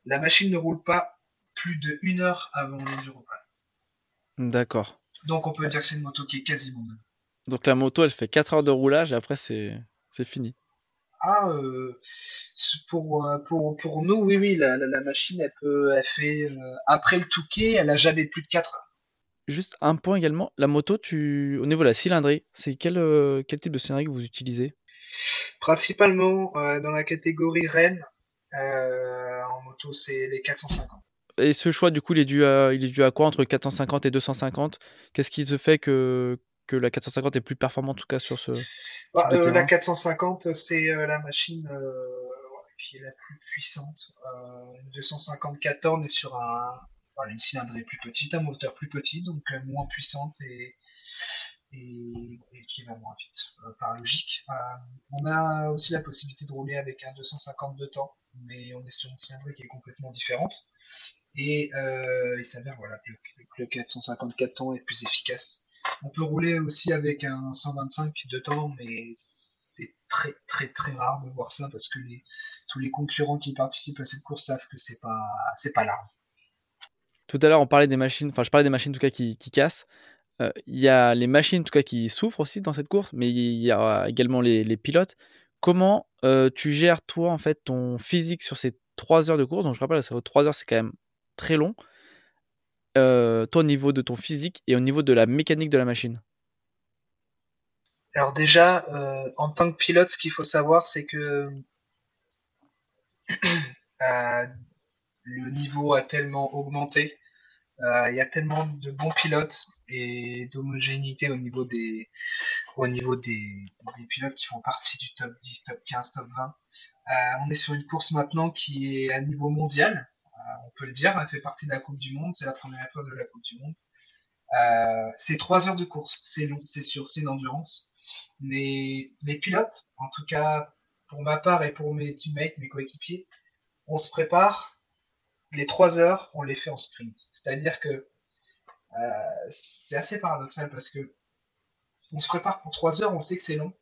S1: La machine ne roule pas plus de une heure avant l'enduropal.
S2: D'accord.
S1: Donc on peut dire que c'est une moto qui est quasiment neuve.
S2: Donc la moto, elle fait 4 heures de roulage et après c'est fini.
S1: Ah, euh, pour, euh, pour, pour, nous, oui, oui, la, la, machine, elle, peut, elle fait, euh, après le Touquet, elle a jamais plus de 4 heures.
S2: Juste un point également, la moto, tu, au niveau de la cylindrée, c'est quel, quel type de cylindrée que vous utilisez?
S1: Principalement dans la catégorie Rennes, en moto, c'est les 450.
S2: Et ce choix, du coup, il est dû à, il est dû à quoi entre 450 et 250 Qu'est-ce qui te fait que, que la 450 est plus performante, en tout cas, sur ce.
S1: Bah, euh, la 450, c'est euh, la machine euh, qui est la plus puissante. Une 250 14 est sur un, une cylindrée plus petite, un moteur plus petit, donc moins puissante et, et, qui va moins vite, par logique. on a aussi la possibilité de rouler avec un 250 de temps, mais on est sur une cylindrée qui est complètement différente. Et il s'avère voilà, que le, 454 temps est plus efficace. On peut rouler aussi avec un 125 de temps, mais c'est très très très rare de voir ça parce que tous les concurrents qui participent à cette course savent que c'est pas c'est pas large.
S2: Tout à l'heure, on parlait des machines, enfin je parlais des machines en tout cas qui, cassent. Euh, il y a les machines en tout cas qui souffrent aussi dans cette course, mais il y a également les, les pilotes. Comment euh, tu gères toi en fait ton physique sur ces 3 heures de course? Donc je rappelle, ça 3 heures, c'est quand même très long, euh, toi au niveau de ton physique et au niveau de la mécanique de la machine
S1: Alors déjà, euh, en tant que pilote, ce qu'il faut savoir, c'est que euh, le niveau a tellement augmenté, il y a tellement de bons pilotes et d'homogénéité au niveau des au niveau des, des, pilotes qui font partie du top 10, top 15, top 20. on est sur une course maintenant qui est à niveau mondial, on peut le dire, elle fait partie de la Coupe du Monde, c'est la première épreuve de la Coupe du Monde. Euh, c'est trois heures de course, c'est long, c'est sûr, c'est une endurance. Mais les pilotes, en tout cas pour ma part et pour mes teammates, mes coéquipiers, on se prépare. Les trois heures, on les fait en sprint. C'est-à-dire que euh, c'est assez paradoxal parce que on se prépare pour trois heures, on sait que c'est long,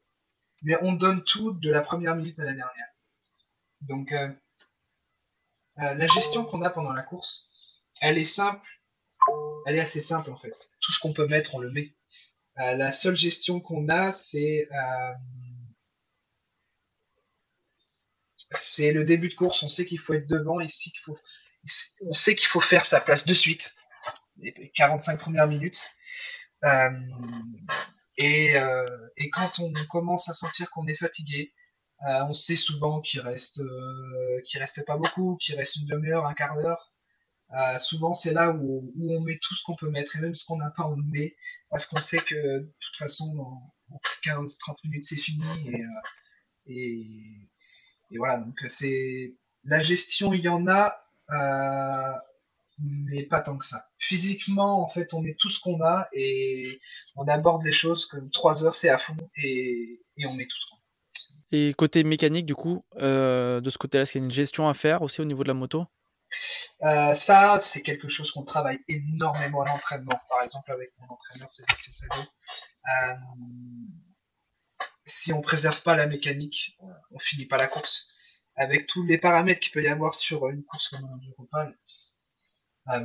S1: mais on donne tout de la première minute à la dernière. Donc euh, euh, la gestion qu'on a pendant la course, elle est simple, elle est assez simple en fait. Tout ce qu'on peut mettre, on le met. Euh, la seule gestion qu'on a, c'est euh, c'est le début de course. On sait qu'il faut être devant ici, qu'il faut, on sait qu'il faut faire sa place de suite, les 45 premières minutes. et, et, quand on commence à sentir qu'on est fatigué, euh, on sait souvent qu'il reste, euh, qu'il reste pas beaucoup, qu'il reste une demi-heure, un quart d'heure. Euh, souvent, c'est là où, on met tout ce qu'on peut mettre, et même ce qu'on n'a pas, on le met, parce qu'on sait que de toute façon, en, 15-30 minutes, c'est fini. Et, et, voilà, donc c'est la gestion, il y en a, mais pas tant que ça. Physiquement, en fait, on met tout ce qu'on a et on aborde les choses comme 3 heures, c'est à fond, et, et on met tout ce qu'on a.
S2: Et côté mécanique, du coup, euh, de ce côté-là, est-ce qu'il y a une gestion à faire aussi au niveau de la moto?
S1: Euh, Ça, c'est quelque chose qu'on travaille énormément à l'entraînement. Par exemple, avec mon entraîneur, c'est euh, Si on préserve pas la mécanique, on finit pas la course. Avec tous les paramètres qu'il peut y avoir sur une course comme un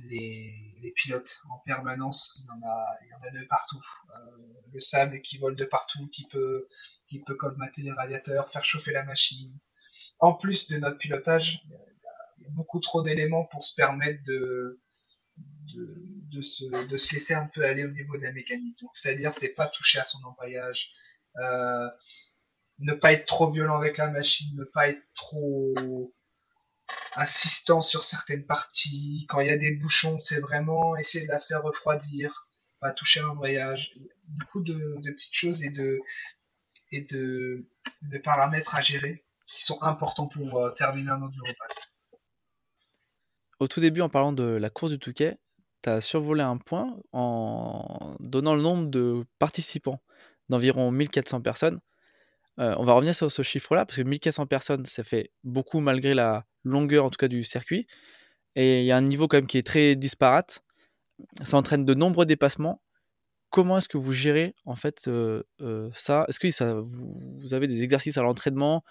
S1: euh, les, pilotes en permanence. Il y en a, il y en a de partout. Euh, le sable qui vole de partout, qui peut, qui peut colmater les radiateurs, faire chauffer la machine. En plus de notre pilotage, il y a, beaucoup trop d'éléments pour se permettre de, de, de, se, de se laisser un peu aller au niveau de la mécanique. c'est-à-dire, c'est pas toucher à son employage. Euh, ne pas être trop violent avec la machine, ne pas être trop insistant sur certaines parties. Quand il y a des bouchons, c'est vraiment essayer de la faire refroidir. pas toucher un embrayage. Beaucoup de, petites choses et de, paramètres à gérer qui sont importants pour euh, terminer un enduropal.
S2: Au tout début, en parlant de la course du Touquet, tu as survolé un point en donnant le nombre de participants d'environ 1400 personnes. Euh, on va revenir sur ce chiffre-là, parce que 1400 personnes, ça fait beaucoup malgré la longueur en tout cas du circuit. Et il y a un niveau quand même qui est très disparate. Ça entraîne de nombreux dépassements. Comment est-ce que vous gérez en fait euh, euh, ça? Est-ce que vous, avez des exercices à l'entraînement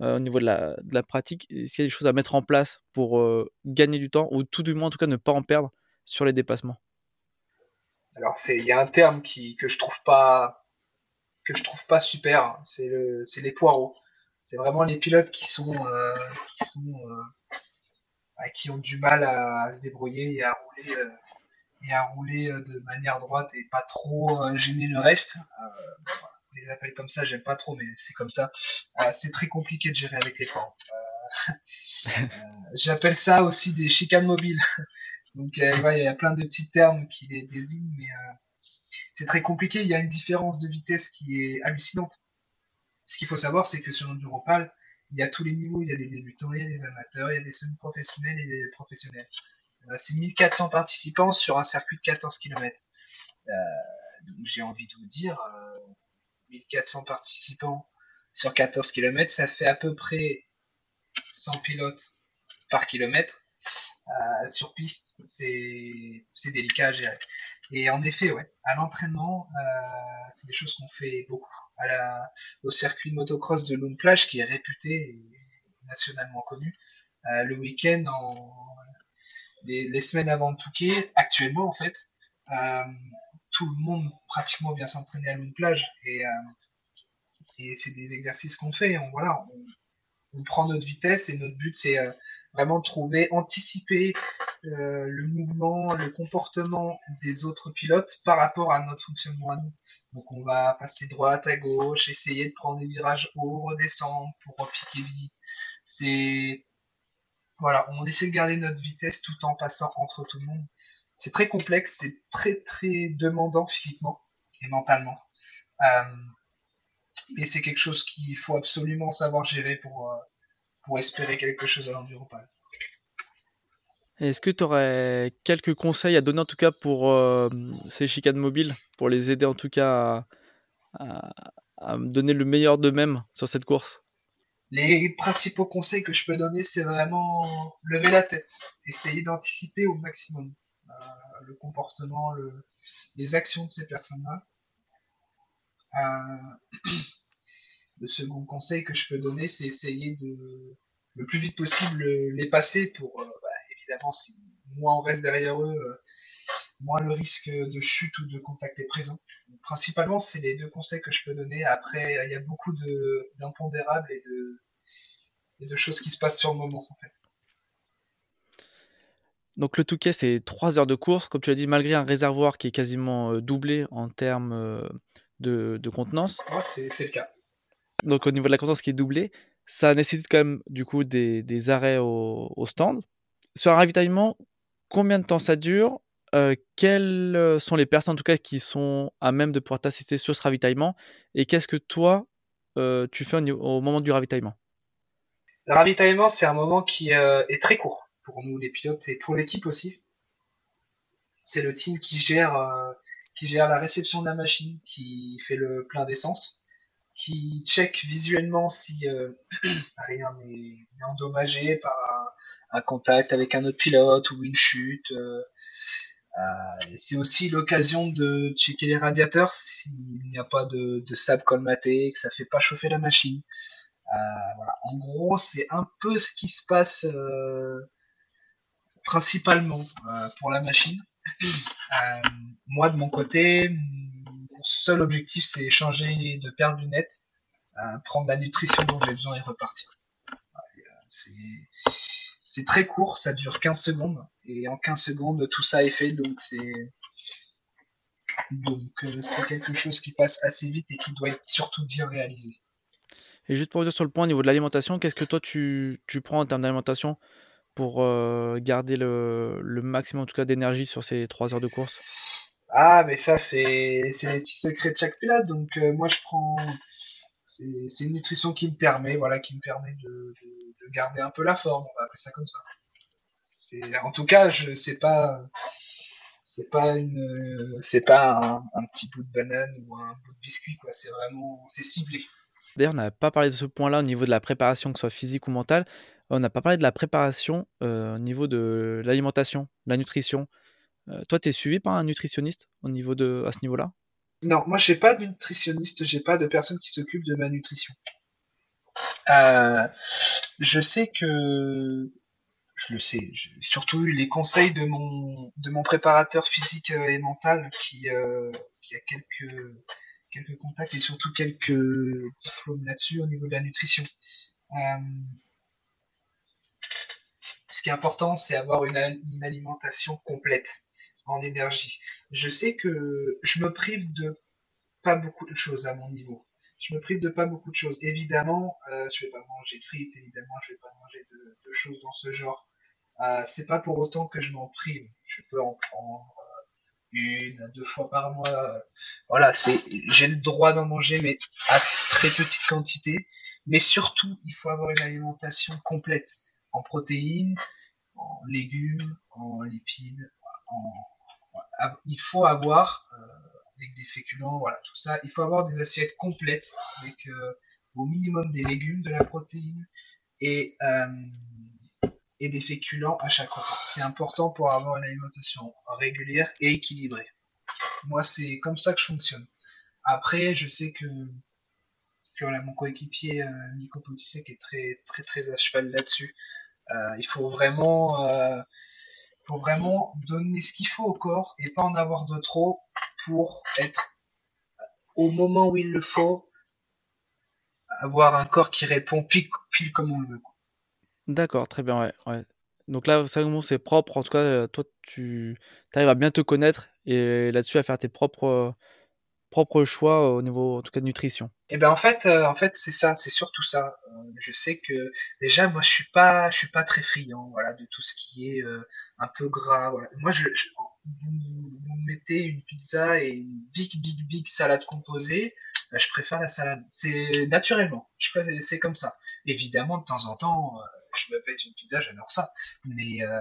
S2: au niveau de la, pratique? Est-ce qu'il y a des choses à mettre en place pour gagner du temps ou tout du moins en tout cas ne pas en perdre sur les dépassements?
S1: Alors il y a un terme que je trouve pas que je trouve pas super, hein. c'est le, c'est les poireaux. C'est vraiment les pilotes qui sont, euh, qui euh, bah, ont du mal à, se débrouiller et à rouler, euh, et à rouler de manière droite et pas trop gêner le reste. on les appelle comme ça, j'aime pas trop, mais c'est comme ça. c'est très compliqué de gérer avec les poireaux. J'appelle ça aussi des chicanes mobiles. Donc, il y a plein de petits termes qui les désignent, mais c'est très compliqué. Il y a une différence de vitesse qui est hallucinante. Ce qu'il faut savoir, c'est que sur l'enduropal, il y a tous les niveaux. Il y a des débutants, il y a des amateurs, il y a des semi-professionnels et des professionnels. Euh, c'est 1400 participants sur un circuit de 14 km. Euh, donc j'ai envie de vous dire, 1400 euh, participants sur 14 km, ça fait à peu près 100 pilotes par kilomètre. Euh, sur piste, c'est délicat à gérer. Et en effet, ouais, à l'entraînement, euh, c'est des choses qu'on fait beaucoup. Au circuit de motocross de Lune Plage, qui est réputé et nationalement connu, euh, le week-end, les, semaines avant le Touquet, actuellement en fait, tout le monde pratiquement vient s'entraîner à Lune Plage. Et, c'est des exercices qu'on fait. On, voilà, prend notre vitesse et notre but c'est vraiment trouver, anticiper euh, le mouvement, le comportement des autres pilotes par rapport à notre fonctionnement à nous. Donc on va passer droite à gauche, essayer de prendre des virages hauts, redescendre pour repiquer vite. C'est voilà, on essaie de garder notre vitesse tout en passant entre tout le monde. C'est très complexe, c'est très très demandant physiquement et mentalement. Euh, et c'est quelque chose qu'il faut absolument savoir gérer pour, euh, pour espérer quelque chose à l'enduropal.
S2: Est-ce que tu aurais quelques conseils à donner en tout cas pour euh, ces chicanes mobiles, pour les aider en tout cas à, me donner le meilleur d'eux-mêmes sur cette course?
S1: Les principaux conseils que je peux donner, c'est vraiment lever la tête, essayer d'anticiper au maximum euh, le comportement, les actions de ces personnes-là. Euh, le second conseil que je peux donner, c'est essayer de le plus vite possible les passer pour, euh, bah, évidemment, si moins on reste derrière eux, euh, moins le risque de chute ou de contact est présent. principalement, c'est les deux conseils que je peux donner. Après, il y a beaucoup d'impondérables et de, de choses qui se passent sur le moment, en fait.
S2: Donc le Touquet, c'est 3 heures de course, comme tu l'as dit, malgré un réservoir qui est quasiment euh, doublé en termes de, de contenance.
S1: C'est le cas
S2: donc au niveau de la contenance qui est doublée, ça nécessite quand même du coup des, arrêts au, stand. Sur un ravitaillement, combien de temps ça dure? Euh, Quelles euh, sont les personnes en tout cas qui sont à même de pouvoir t'assister sur ce ravitaillement? Et qu'est-ce que toi euh, tu fais au, moment du ravitaillement?
S1: Le ravitaillement, c'est un moment qui est très court pour nous les pilotes et pour l'équipe aussi. C'est le team qui gère, qui gère la réception de la machine, qui fait le plein d'essence qui check visuellement si euh, rien n'est endommagé par un, contact avec un autre pilote ou une chute. Euh, euh, c'est aussi l'occasion de checker les radiateurs s'il n'y a pas de, sable colmaté, que ça fait pas chauffer la machine. En gros, c'est un peu ce qui se passe principalement pour la machine. Moi, de mon côté, seul objectif, c'est changer de paire de lunettes, euh, prendre la nutrition dont j'ai besoin et repartir. C'est très court, ça dure 15 secondes, et en 15 secondes, tout ça est fait, donc c'est donc euh, c'est quelque chose qui passe assez vite et qui doit être surtout bien réalisé.
S2: Et juste pour revenir sur le point au niveau de l'alimentation, qu'est-ce que toi tu, prends en termes d'alimentation? Pour euh, garder le, le, maximum en tout cas d'énergie sur ces 3 heures de course?
S1: Ah, mais ça, c'est les petits secrets de chaque pilote. Donc, euh, moi, je prends. C'est une nutrition qui me permet, voilà, qui me permet de, de, de garder un peu la forme. On va appeler ça comme ça. En tout cas, je sais pas. C'est pas une, c'est pas un, un petit bout de banane ou un bout de biscuit, quoi. C'est vraiment, c'est ciblé.
S2: D'ailleurs, on n'a pas parlé de ce point-là au niveau de la préparation, que ce soit physique ou mentale. On n'a pas parlé de la préparation euh, au niveau de l'alimentation, la nutrition. Euh, toi, tu es suivi par un nutritionniste au niveau de, à ce niveau-là?
S1: Non, moi, j'ai pas de nutritionniste, j'ai pas de personne qui s'occupe de ma nutrition. Euh, je sais que je le sais, surtout les conseils de mon, de mon préparateur physique et mental qui, qui a quelques, quelques contacts et surtout quelques diplômes là-dessus au niveau de la nutrition. Ce qui est important, c'est avoir une, alimentation complète en énergie. Je sais que je me prive de pas beaucoup de choses à mon niveau. Je me prive de pas beaucoup de choses. Évidemment, euh, je vais pas manger de frites, évidemment, je vais pas manger de, de choses dans ce genre. Euh, c'est pas pour autant que je m'en prive. Je peux en prendre euh, une, deux fois par mois. Voilà, c'est, j'ai le droit d'en manger, mais à très petite quantité. Mais surtout, il faut avoir une alimentation complète en protéines, en légumes, en lipides. Il faut avoir euh, avec des féculents, voilà, tout ça. Il faut avoir des assiettes complètes avec euh, au minimum des légumes, de la protéine et euh, et des féculents à chaque repas. C'est important pour avoir une alimentation régulière et équilibrée. Moi, c'est comme ça que je fonctionne. Après, je sais que, que mon coéquipier euh, Nico Potisek est très très très à cheval là-dessus. Euh, il faut vraiment, euh, vraiment donner ce qu'il faut au corps et pas en avoir de trop pour être au moment où il le faut, avoir un corps qui répond pile, pile comme on le veut.
S2: D'accord, très bien, ouais, ouais. Donc là, c'est propre. En tout cas, toi, tu arrives à bien te connaître et là-dessus à faire tes propres, euh, propres choix au niveau, en tout cas, de nutrition.
S1: Et ben en fait, euh, en fait, c'est ça, c'est surtout ça. Euh, je sais que déjà, moi, je suis pas, je suis pas très friand, voilà, de tout ce qui est euh, un peu gras. Moi, je, vous, vous me mettez une pizza et une big, big, big salade composée, ben, je préfère la salade. C'est naturellement, c'est comme ça. Évidemment, de temps en temps, euh, je me pète une pizza, j'adore ça. Mais, euh,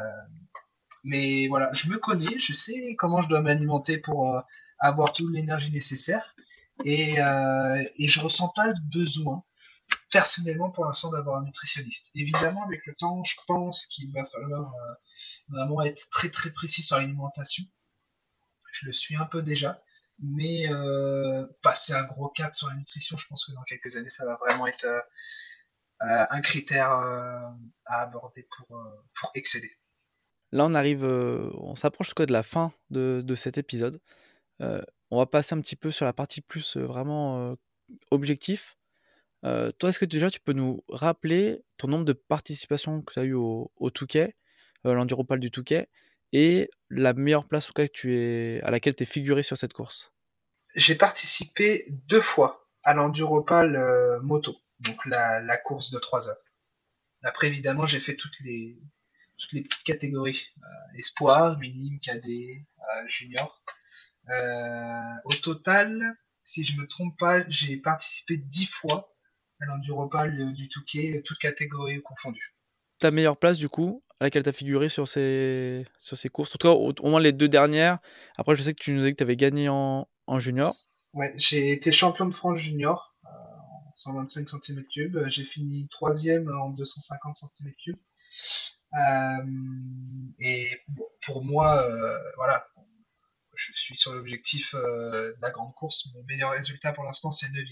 S1: mais voilà, je me connais, je sais comment je dois m'alimenter pour euh, avoir toute l'énergie nécessaire et, euh, et je ressens pas le besoin personnellement pour l'instant d'avoir un nutritionniste. Évidemment, avec le temps, je pense qu'il va falloir euh, vraiment être très très précis sur l'alimentation. Je le suis un peu déjà, mais euh, passer un gros cap sur la nutrition, je pense que dans quelques années, ça va vraiment être euh, un critère à aborder pour, pour excéder.
S2: Là, on arrive, on s'approche de la fin de, de cet épisode? Euh, on va passer un petit peu sur la partie plus euh, vraiment euh, objectif. Toi, est-ce que déjà tu peux nous rappeler ton nombre de participations que tu as eu au, au Touquet, l'Enduropal du Touquet, et la meilleure place à laquelle tu es figuré sur cette course?
S1: J'ai participé deux fois à l'Enduropal moto, donc la, course de 3 heures. Après, évidemment, j'ai fait toutes les, petites catégories. Espoir, minime, cadet, junior. Euh, au total, si je me trompe pas, j'ai participé 10 fois à l'Enduropal du Touquet, toutes catégories confondues.
S2: Ta meilleure place, du coup, à laquelle tu as figuré sur ces, sur ces courses? En tout cas, au, au moins les deux dernières. Après, je sais que tu nous as dit que tu avais gagné en, en junior.
S1: Ouais, j'ai été champion de France junior euh, en 125 cm3. J'ai fini troisième en 250 cm3. Euh, et pour moi, euh, voilà, je suis sur l'objectif euh, de la grande course. Mon meilleur résultat pour l'instant, c'est 9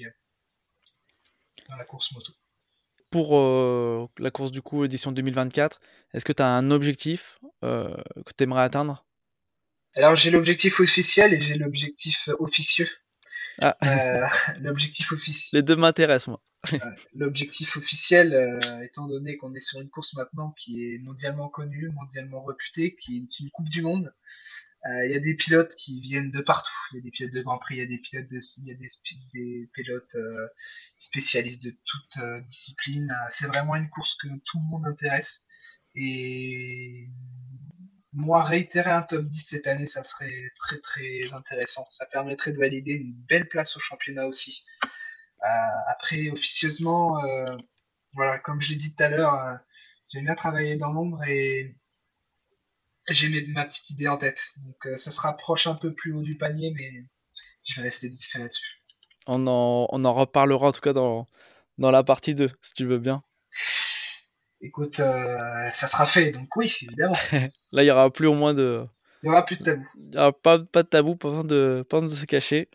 S1: dans la course moto.
S2: Pour euh, la course du coup, édition 2024, est-ce que tu as un objectif euh, que tu aimerais atteindre?
S1: Alors j'ai l'objectif officiel et j'ai l'objectif officieux.
S2: Ah,
S1: Euh, l'objectif officiel.
S2: les deux m'intéressent, moi.
S1: L'objectif officiel, euh, étant donné qu'on est sur une course maintenant qui est mondialement connue, mondialement réputée, qui est une Coupe du Monde, il y a des pilotes qui viennent de partout. Il y a des pilotes de Grand Prix, il y a des pilotes euh, spécialistes de toute euh, discipline. Euh, C'est vraiment une course que tout le monde intéresse. Et moi, réitérer un top 10 cette année, ça serait très très intéressant. Ça permettrait de valider une belle place au championnat aussi. Euh, après, officieusement, euh, voilà, comme je l'ai dit tout à l'heure, euh, j'aime bien travailler dans l'ombre et j'ai ma petite idée en tête. Donc ça se rapproche un peu plus haut du panier, mais je vais rester discret là-dessus.
S2: On en, on en reparlera en tout cas dans, dans la partie 2, si tu veux bien.
S1: Écoute, euh, ça sera fait, donc oui, évidemment.
S2: Là, il y aura plus au moins de.
S1: Il n'y aura plus de tabou.
S2: Il n'y aura pas, pas de tabou, pas besoin de, pas besoin de se cacher.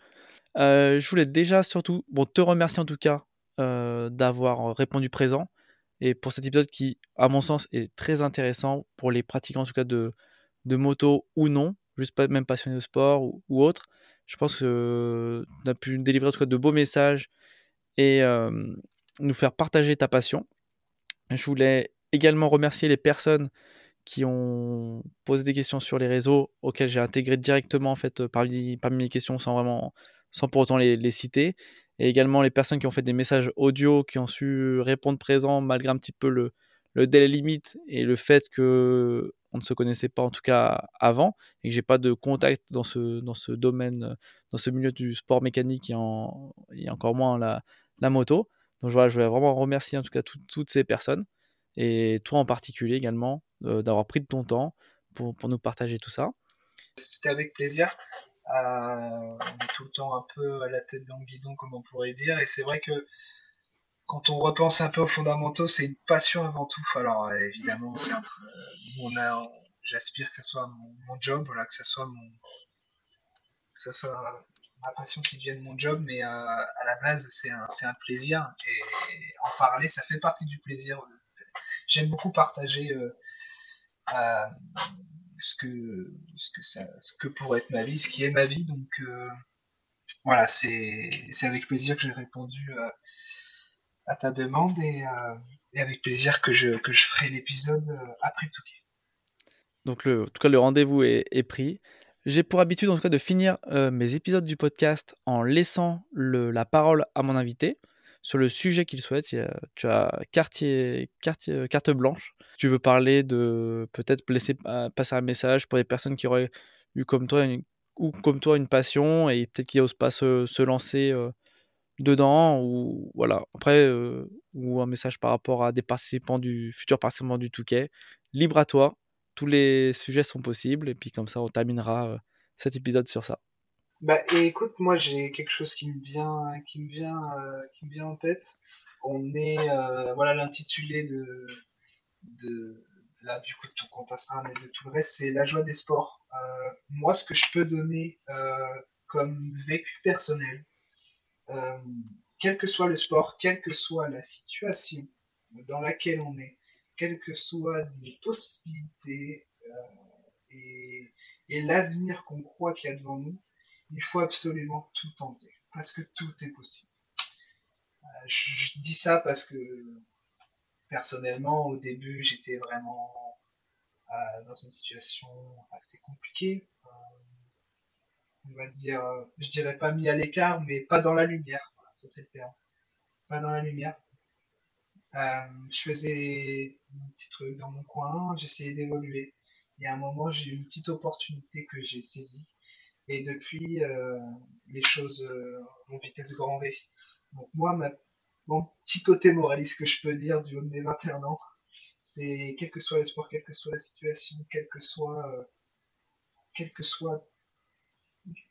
S2: Euh, je voulais déjà surtout bon, te remercier en tout cas euh, d'avoir répondu présent et pour cet épisode qui, à mon sens, est très intéressant pour les pratiquants en tout cas de, de moto ou non, juste pas même passionnés de sport ou, autre. Je pense que tu as pu délivrer en tout cas de beaux messages et nous faire partager ta passion. Je voulais également remercier les personnes qui ont posé des questions sur les réseaux auxquelles j'ai intégré directement en fait parmi, parmi mes questions sans vraiment sans pour autant les, citer et également les personnes qui ont fait des messages audio qui ont su répondre présent malgré un petit peu le, le délai limite et le fait que on ne se connaissait pas en tout cas avant et que j'ai pas de contact dans ce, dans ce domaine, dans ce milieu du sport mécanique et, en, et encore moins la, la moto. Donc voilà, je voulais vraiment remercier en tout cas toutes ces personnes et toi en particulier également euh, d'avoir pris de ton temps pour, pour, nous partager tout ça.
S1: C'était avec plaisir. Euh, on est tout le temps un peu à la tête dans le guidon, comme on pourrait dire, et c'est vrai que quand on repense un peu aux fondamentaux, c'est une passion avant tout. Alors euh, évidemment, un, j'aspire que ce soit mon, job, voilà, que ce soit ma passion qui devienne mon job, mais euh, à la base, c'est un, un, plaisir. Et en parler, ça fait partie du plaisir. J'aime beaucoup partager euh, euh, ce, que, ce, que ça, ce que pourrait être ma vie, ce qui est ma vie. Donc voilà, c'est avec plaisir que j'ai répondu à ta demande et, et, avec plaisir que je, que je ferai l'épisode après Touquet.
S2: Donc en tout cas, le rendez-vous est, pris. J'ai pour habitude en tout cas de finir euh, mes épisodes du podcast en laissant le, la parole à mon invité sur le sujet qu'il souhaite. tu as euh, carte blanche. Tu veux parler de peut-être laisser euh, passer un message pour des personnes qui auraient eu comme toi une, comme toi une passion et peut-être qui n'osent pas se, lancer dedans ou voilà après ou un message par rapport à des participants du futur participants du Touquet libre à toi tous les sujets sont possibles et puis comme ça on terminera euh, cet épisode sur ça.
S1: Bah écoute, moi j'ai quelque chose qui me vient, euh, en tête. On est, euh, voilà l'intitulé de, là du coup de ton compte Instagram et de tout le reste, c'est la joie des sports. moi, ce que je peux donner comme vécu personnel, quel que soit le sport, quelle que soit la situation dans laquelle on est, quelles que soient les possibilités euh, et, l'avenir qu'on croit qu'il y a devant nous, il faut absolument tout tenter, parce que tout est possible. Euh, je, dis ça parce que personnellement, au début, j'étais vraiment euh, dans une situation assez compliquée. on va dire, je dirais pas mis à l'écart, mais pas dans la lumière. ça c'est le terme. Pas dans la lumière. Euh, je faisais un petit truc dans mon coin, j'essayais d'évoluer. Et à un moment, j'ai eu une petite opportunité que j'ai saisie. Et depuis, euh, les choses euh, vont vitesse grand V. Donc moi, mon petit côté moraliste que je peux dire du haut de mes 21 ans, c'est quel que soit le sport, quelle que soit la situation, quel que soit, euh, quel que soit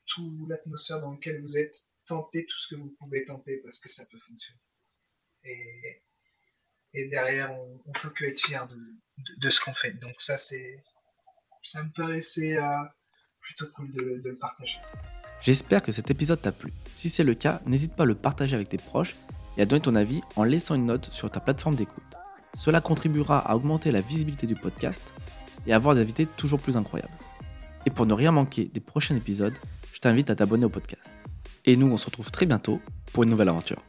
S1: tout l'atmosphère dans laquelle vous êtes, tentez tout ce que vous pouvez tenter parce que ça peut fonctionner. Et derrière on, on peut que être fier de, ce qu'on fait. Donc ça c'est ça me paraissait euh, plutôt cool de le partager.
S2: J'espère que cet épisode t'a plu. Si c'est le cas, n'hésite pas à le partager avec tes proches et à donner ton avis en laissant une note sur ta plateforme d'écoute. Cela contribuera à augmenter la visibilité du podcast et à avoir des invités toujours plus incroyables. Et pour ne rien manquer des prochains épisodes, je t'invite à t'abonner au podcast. Et nous, on se retrouve très bientôt pour une nouvelle aventure.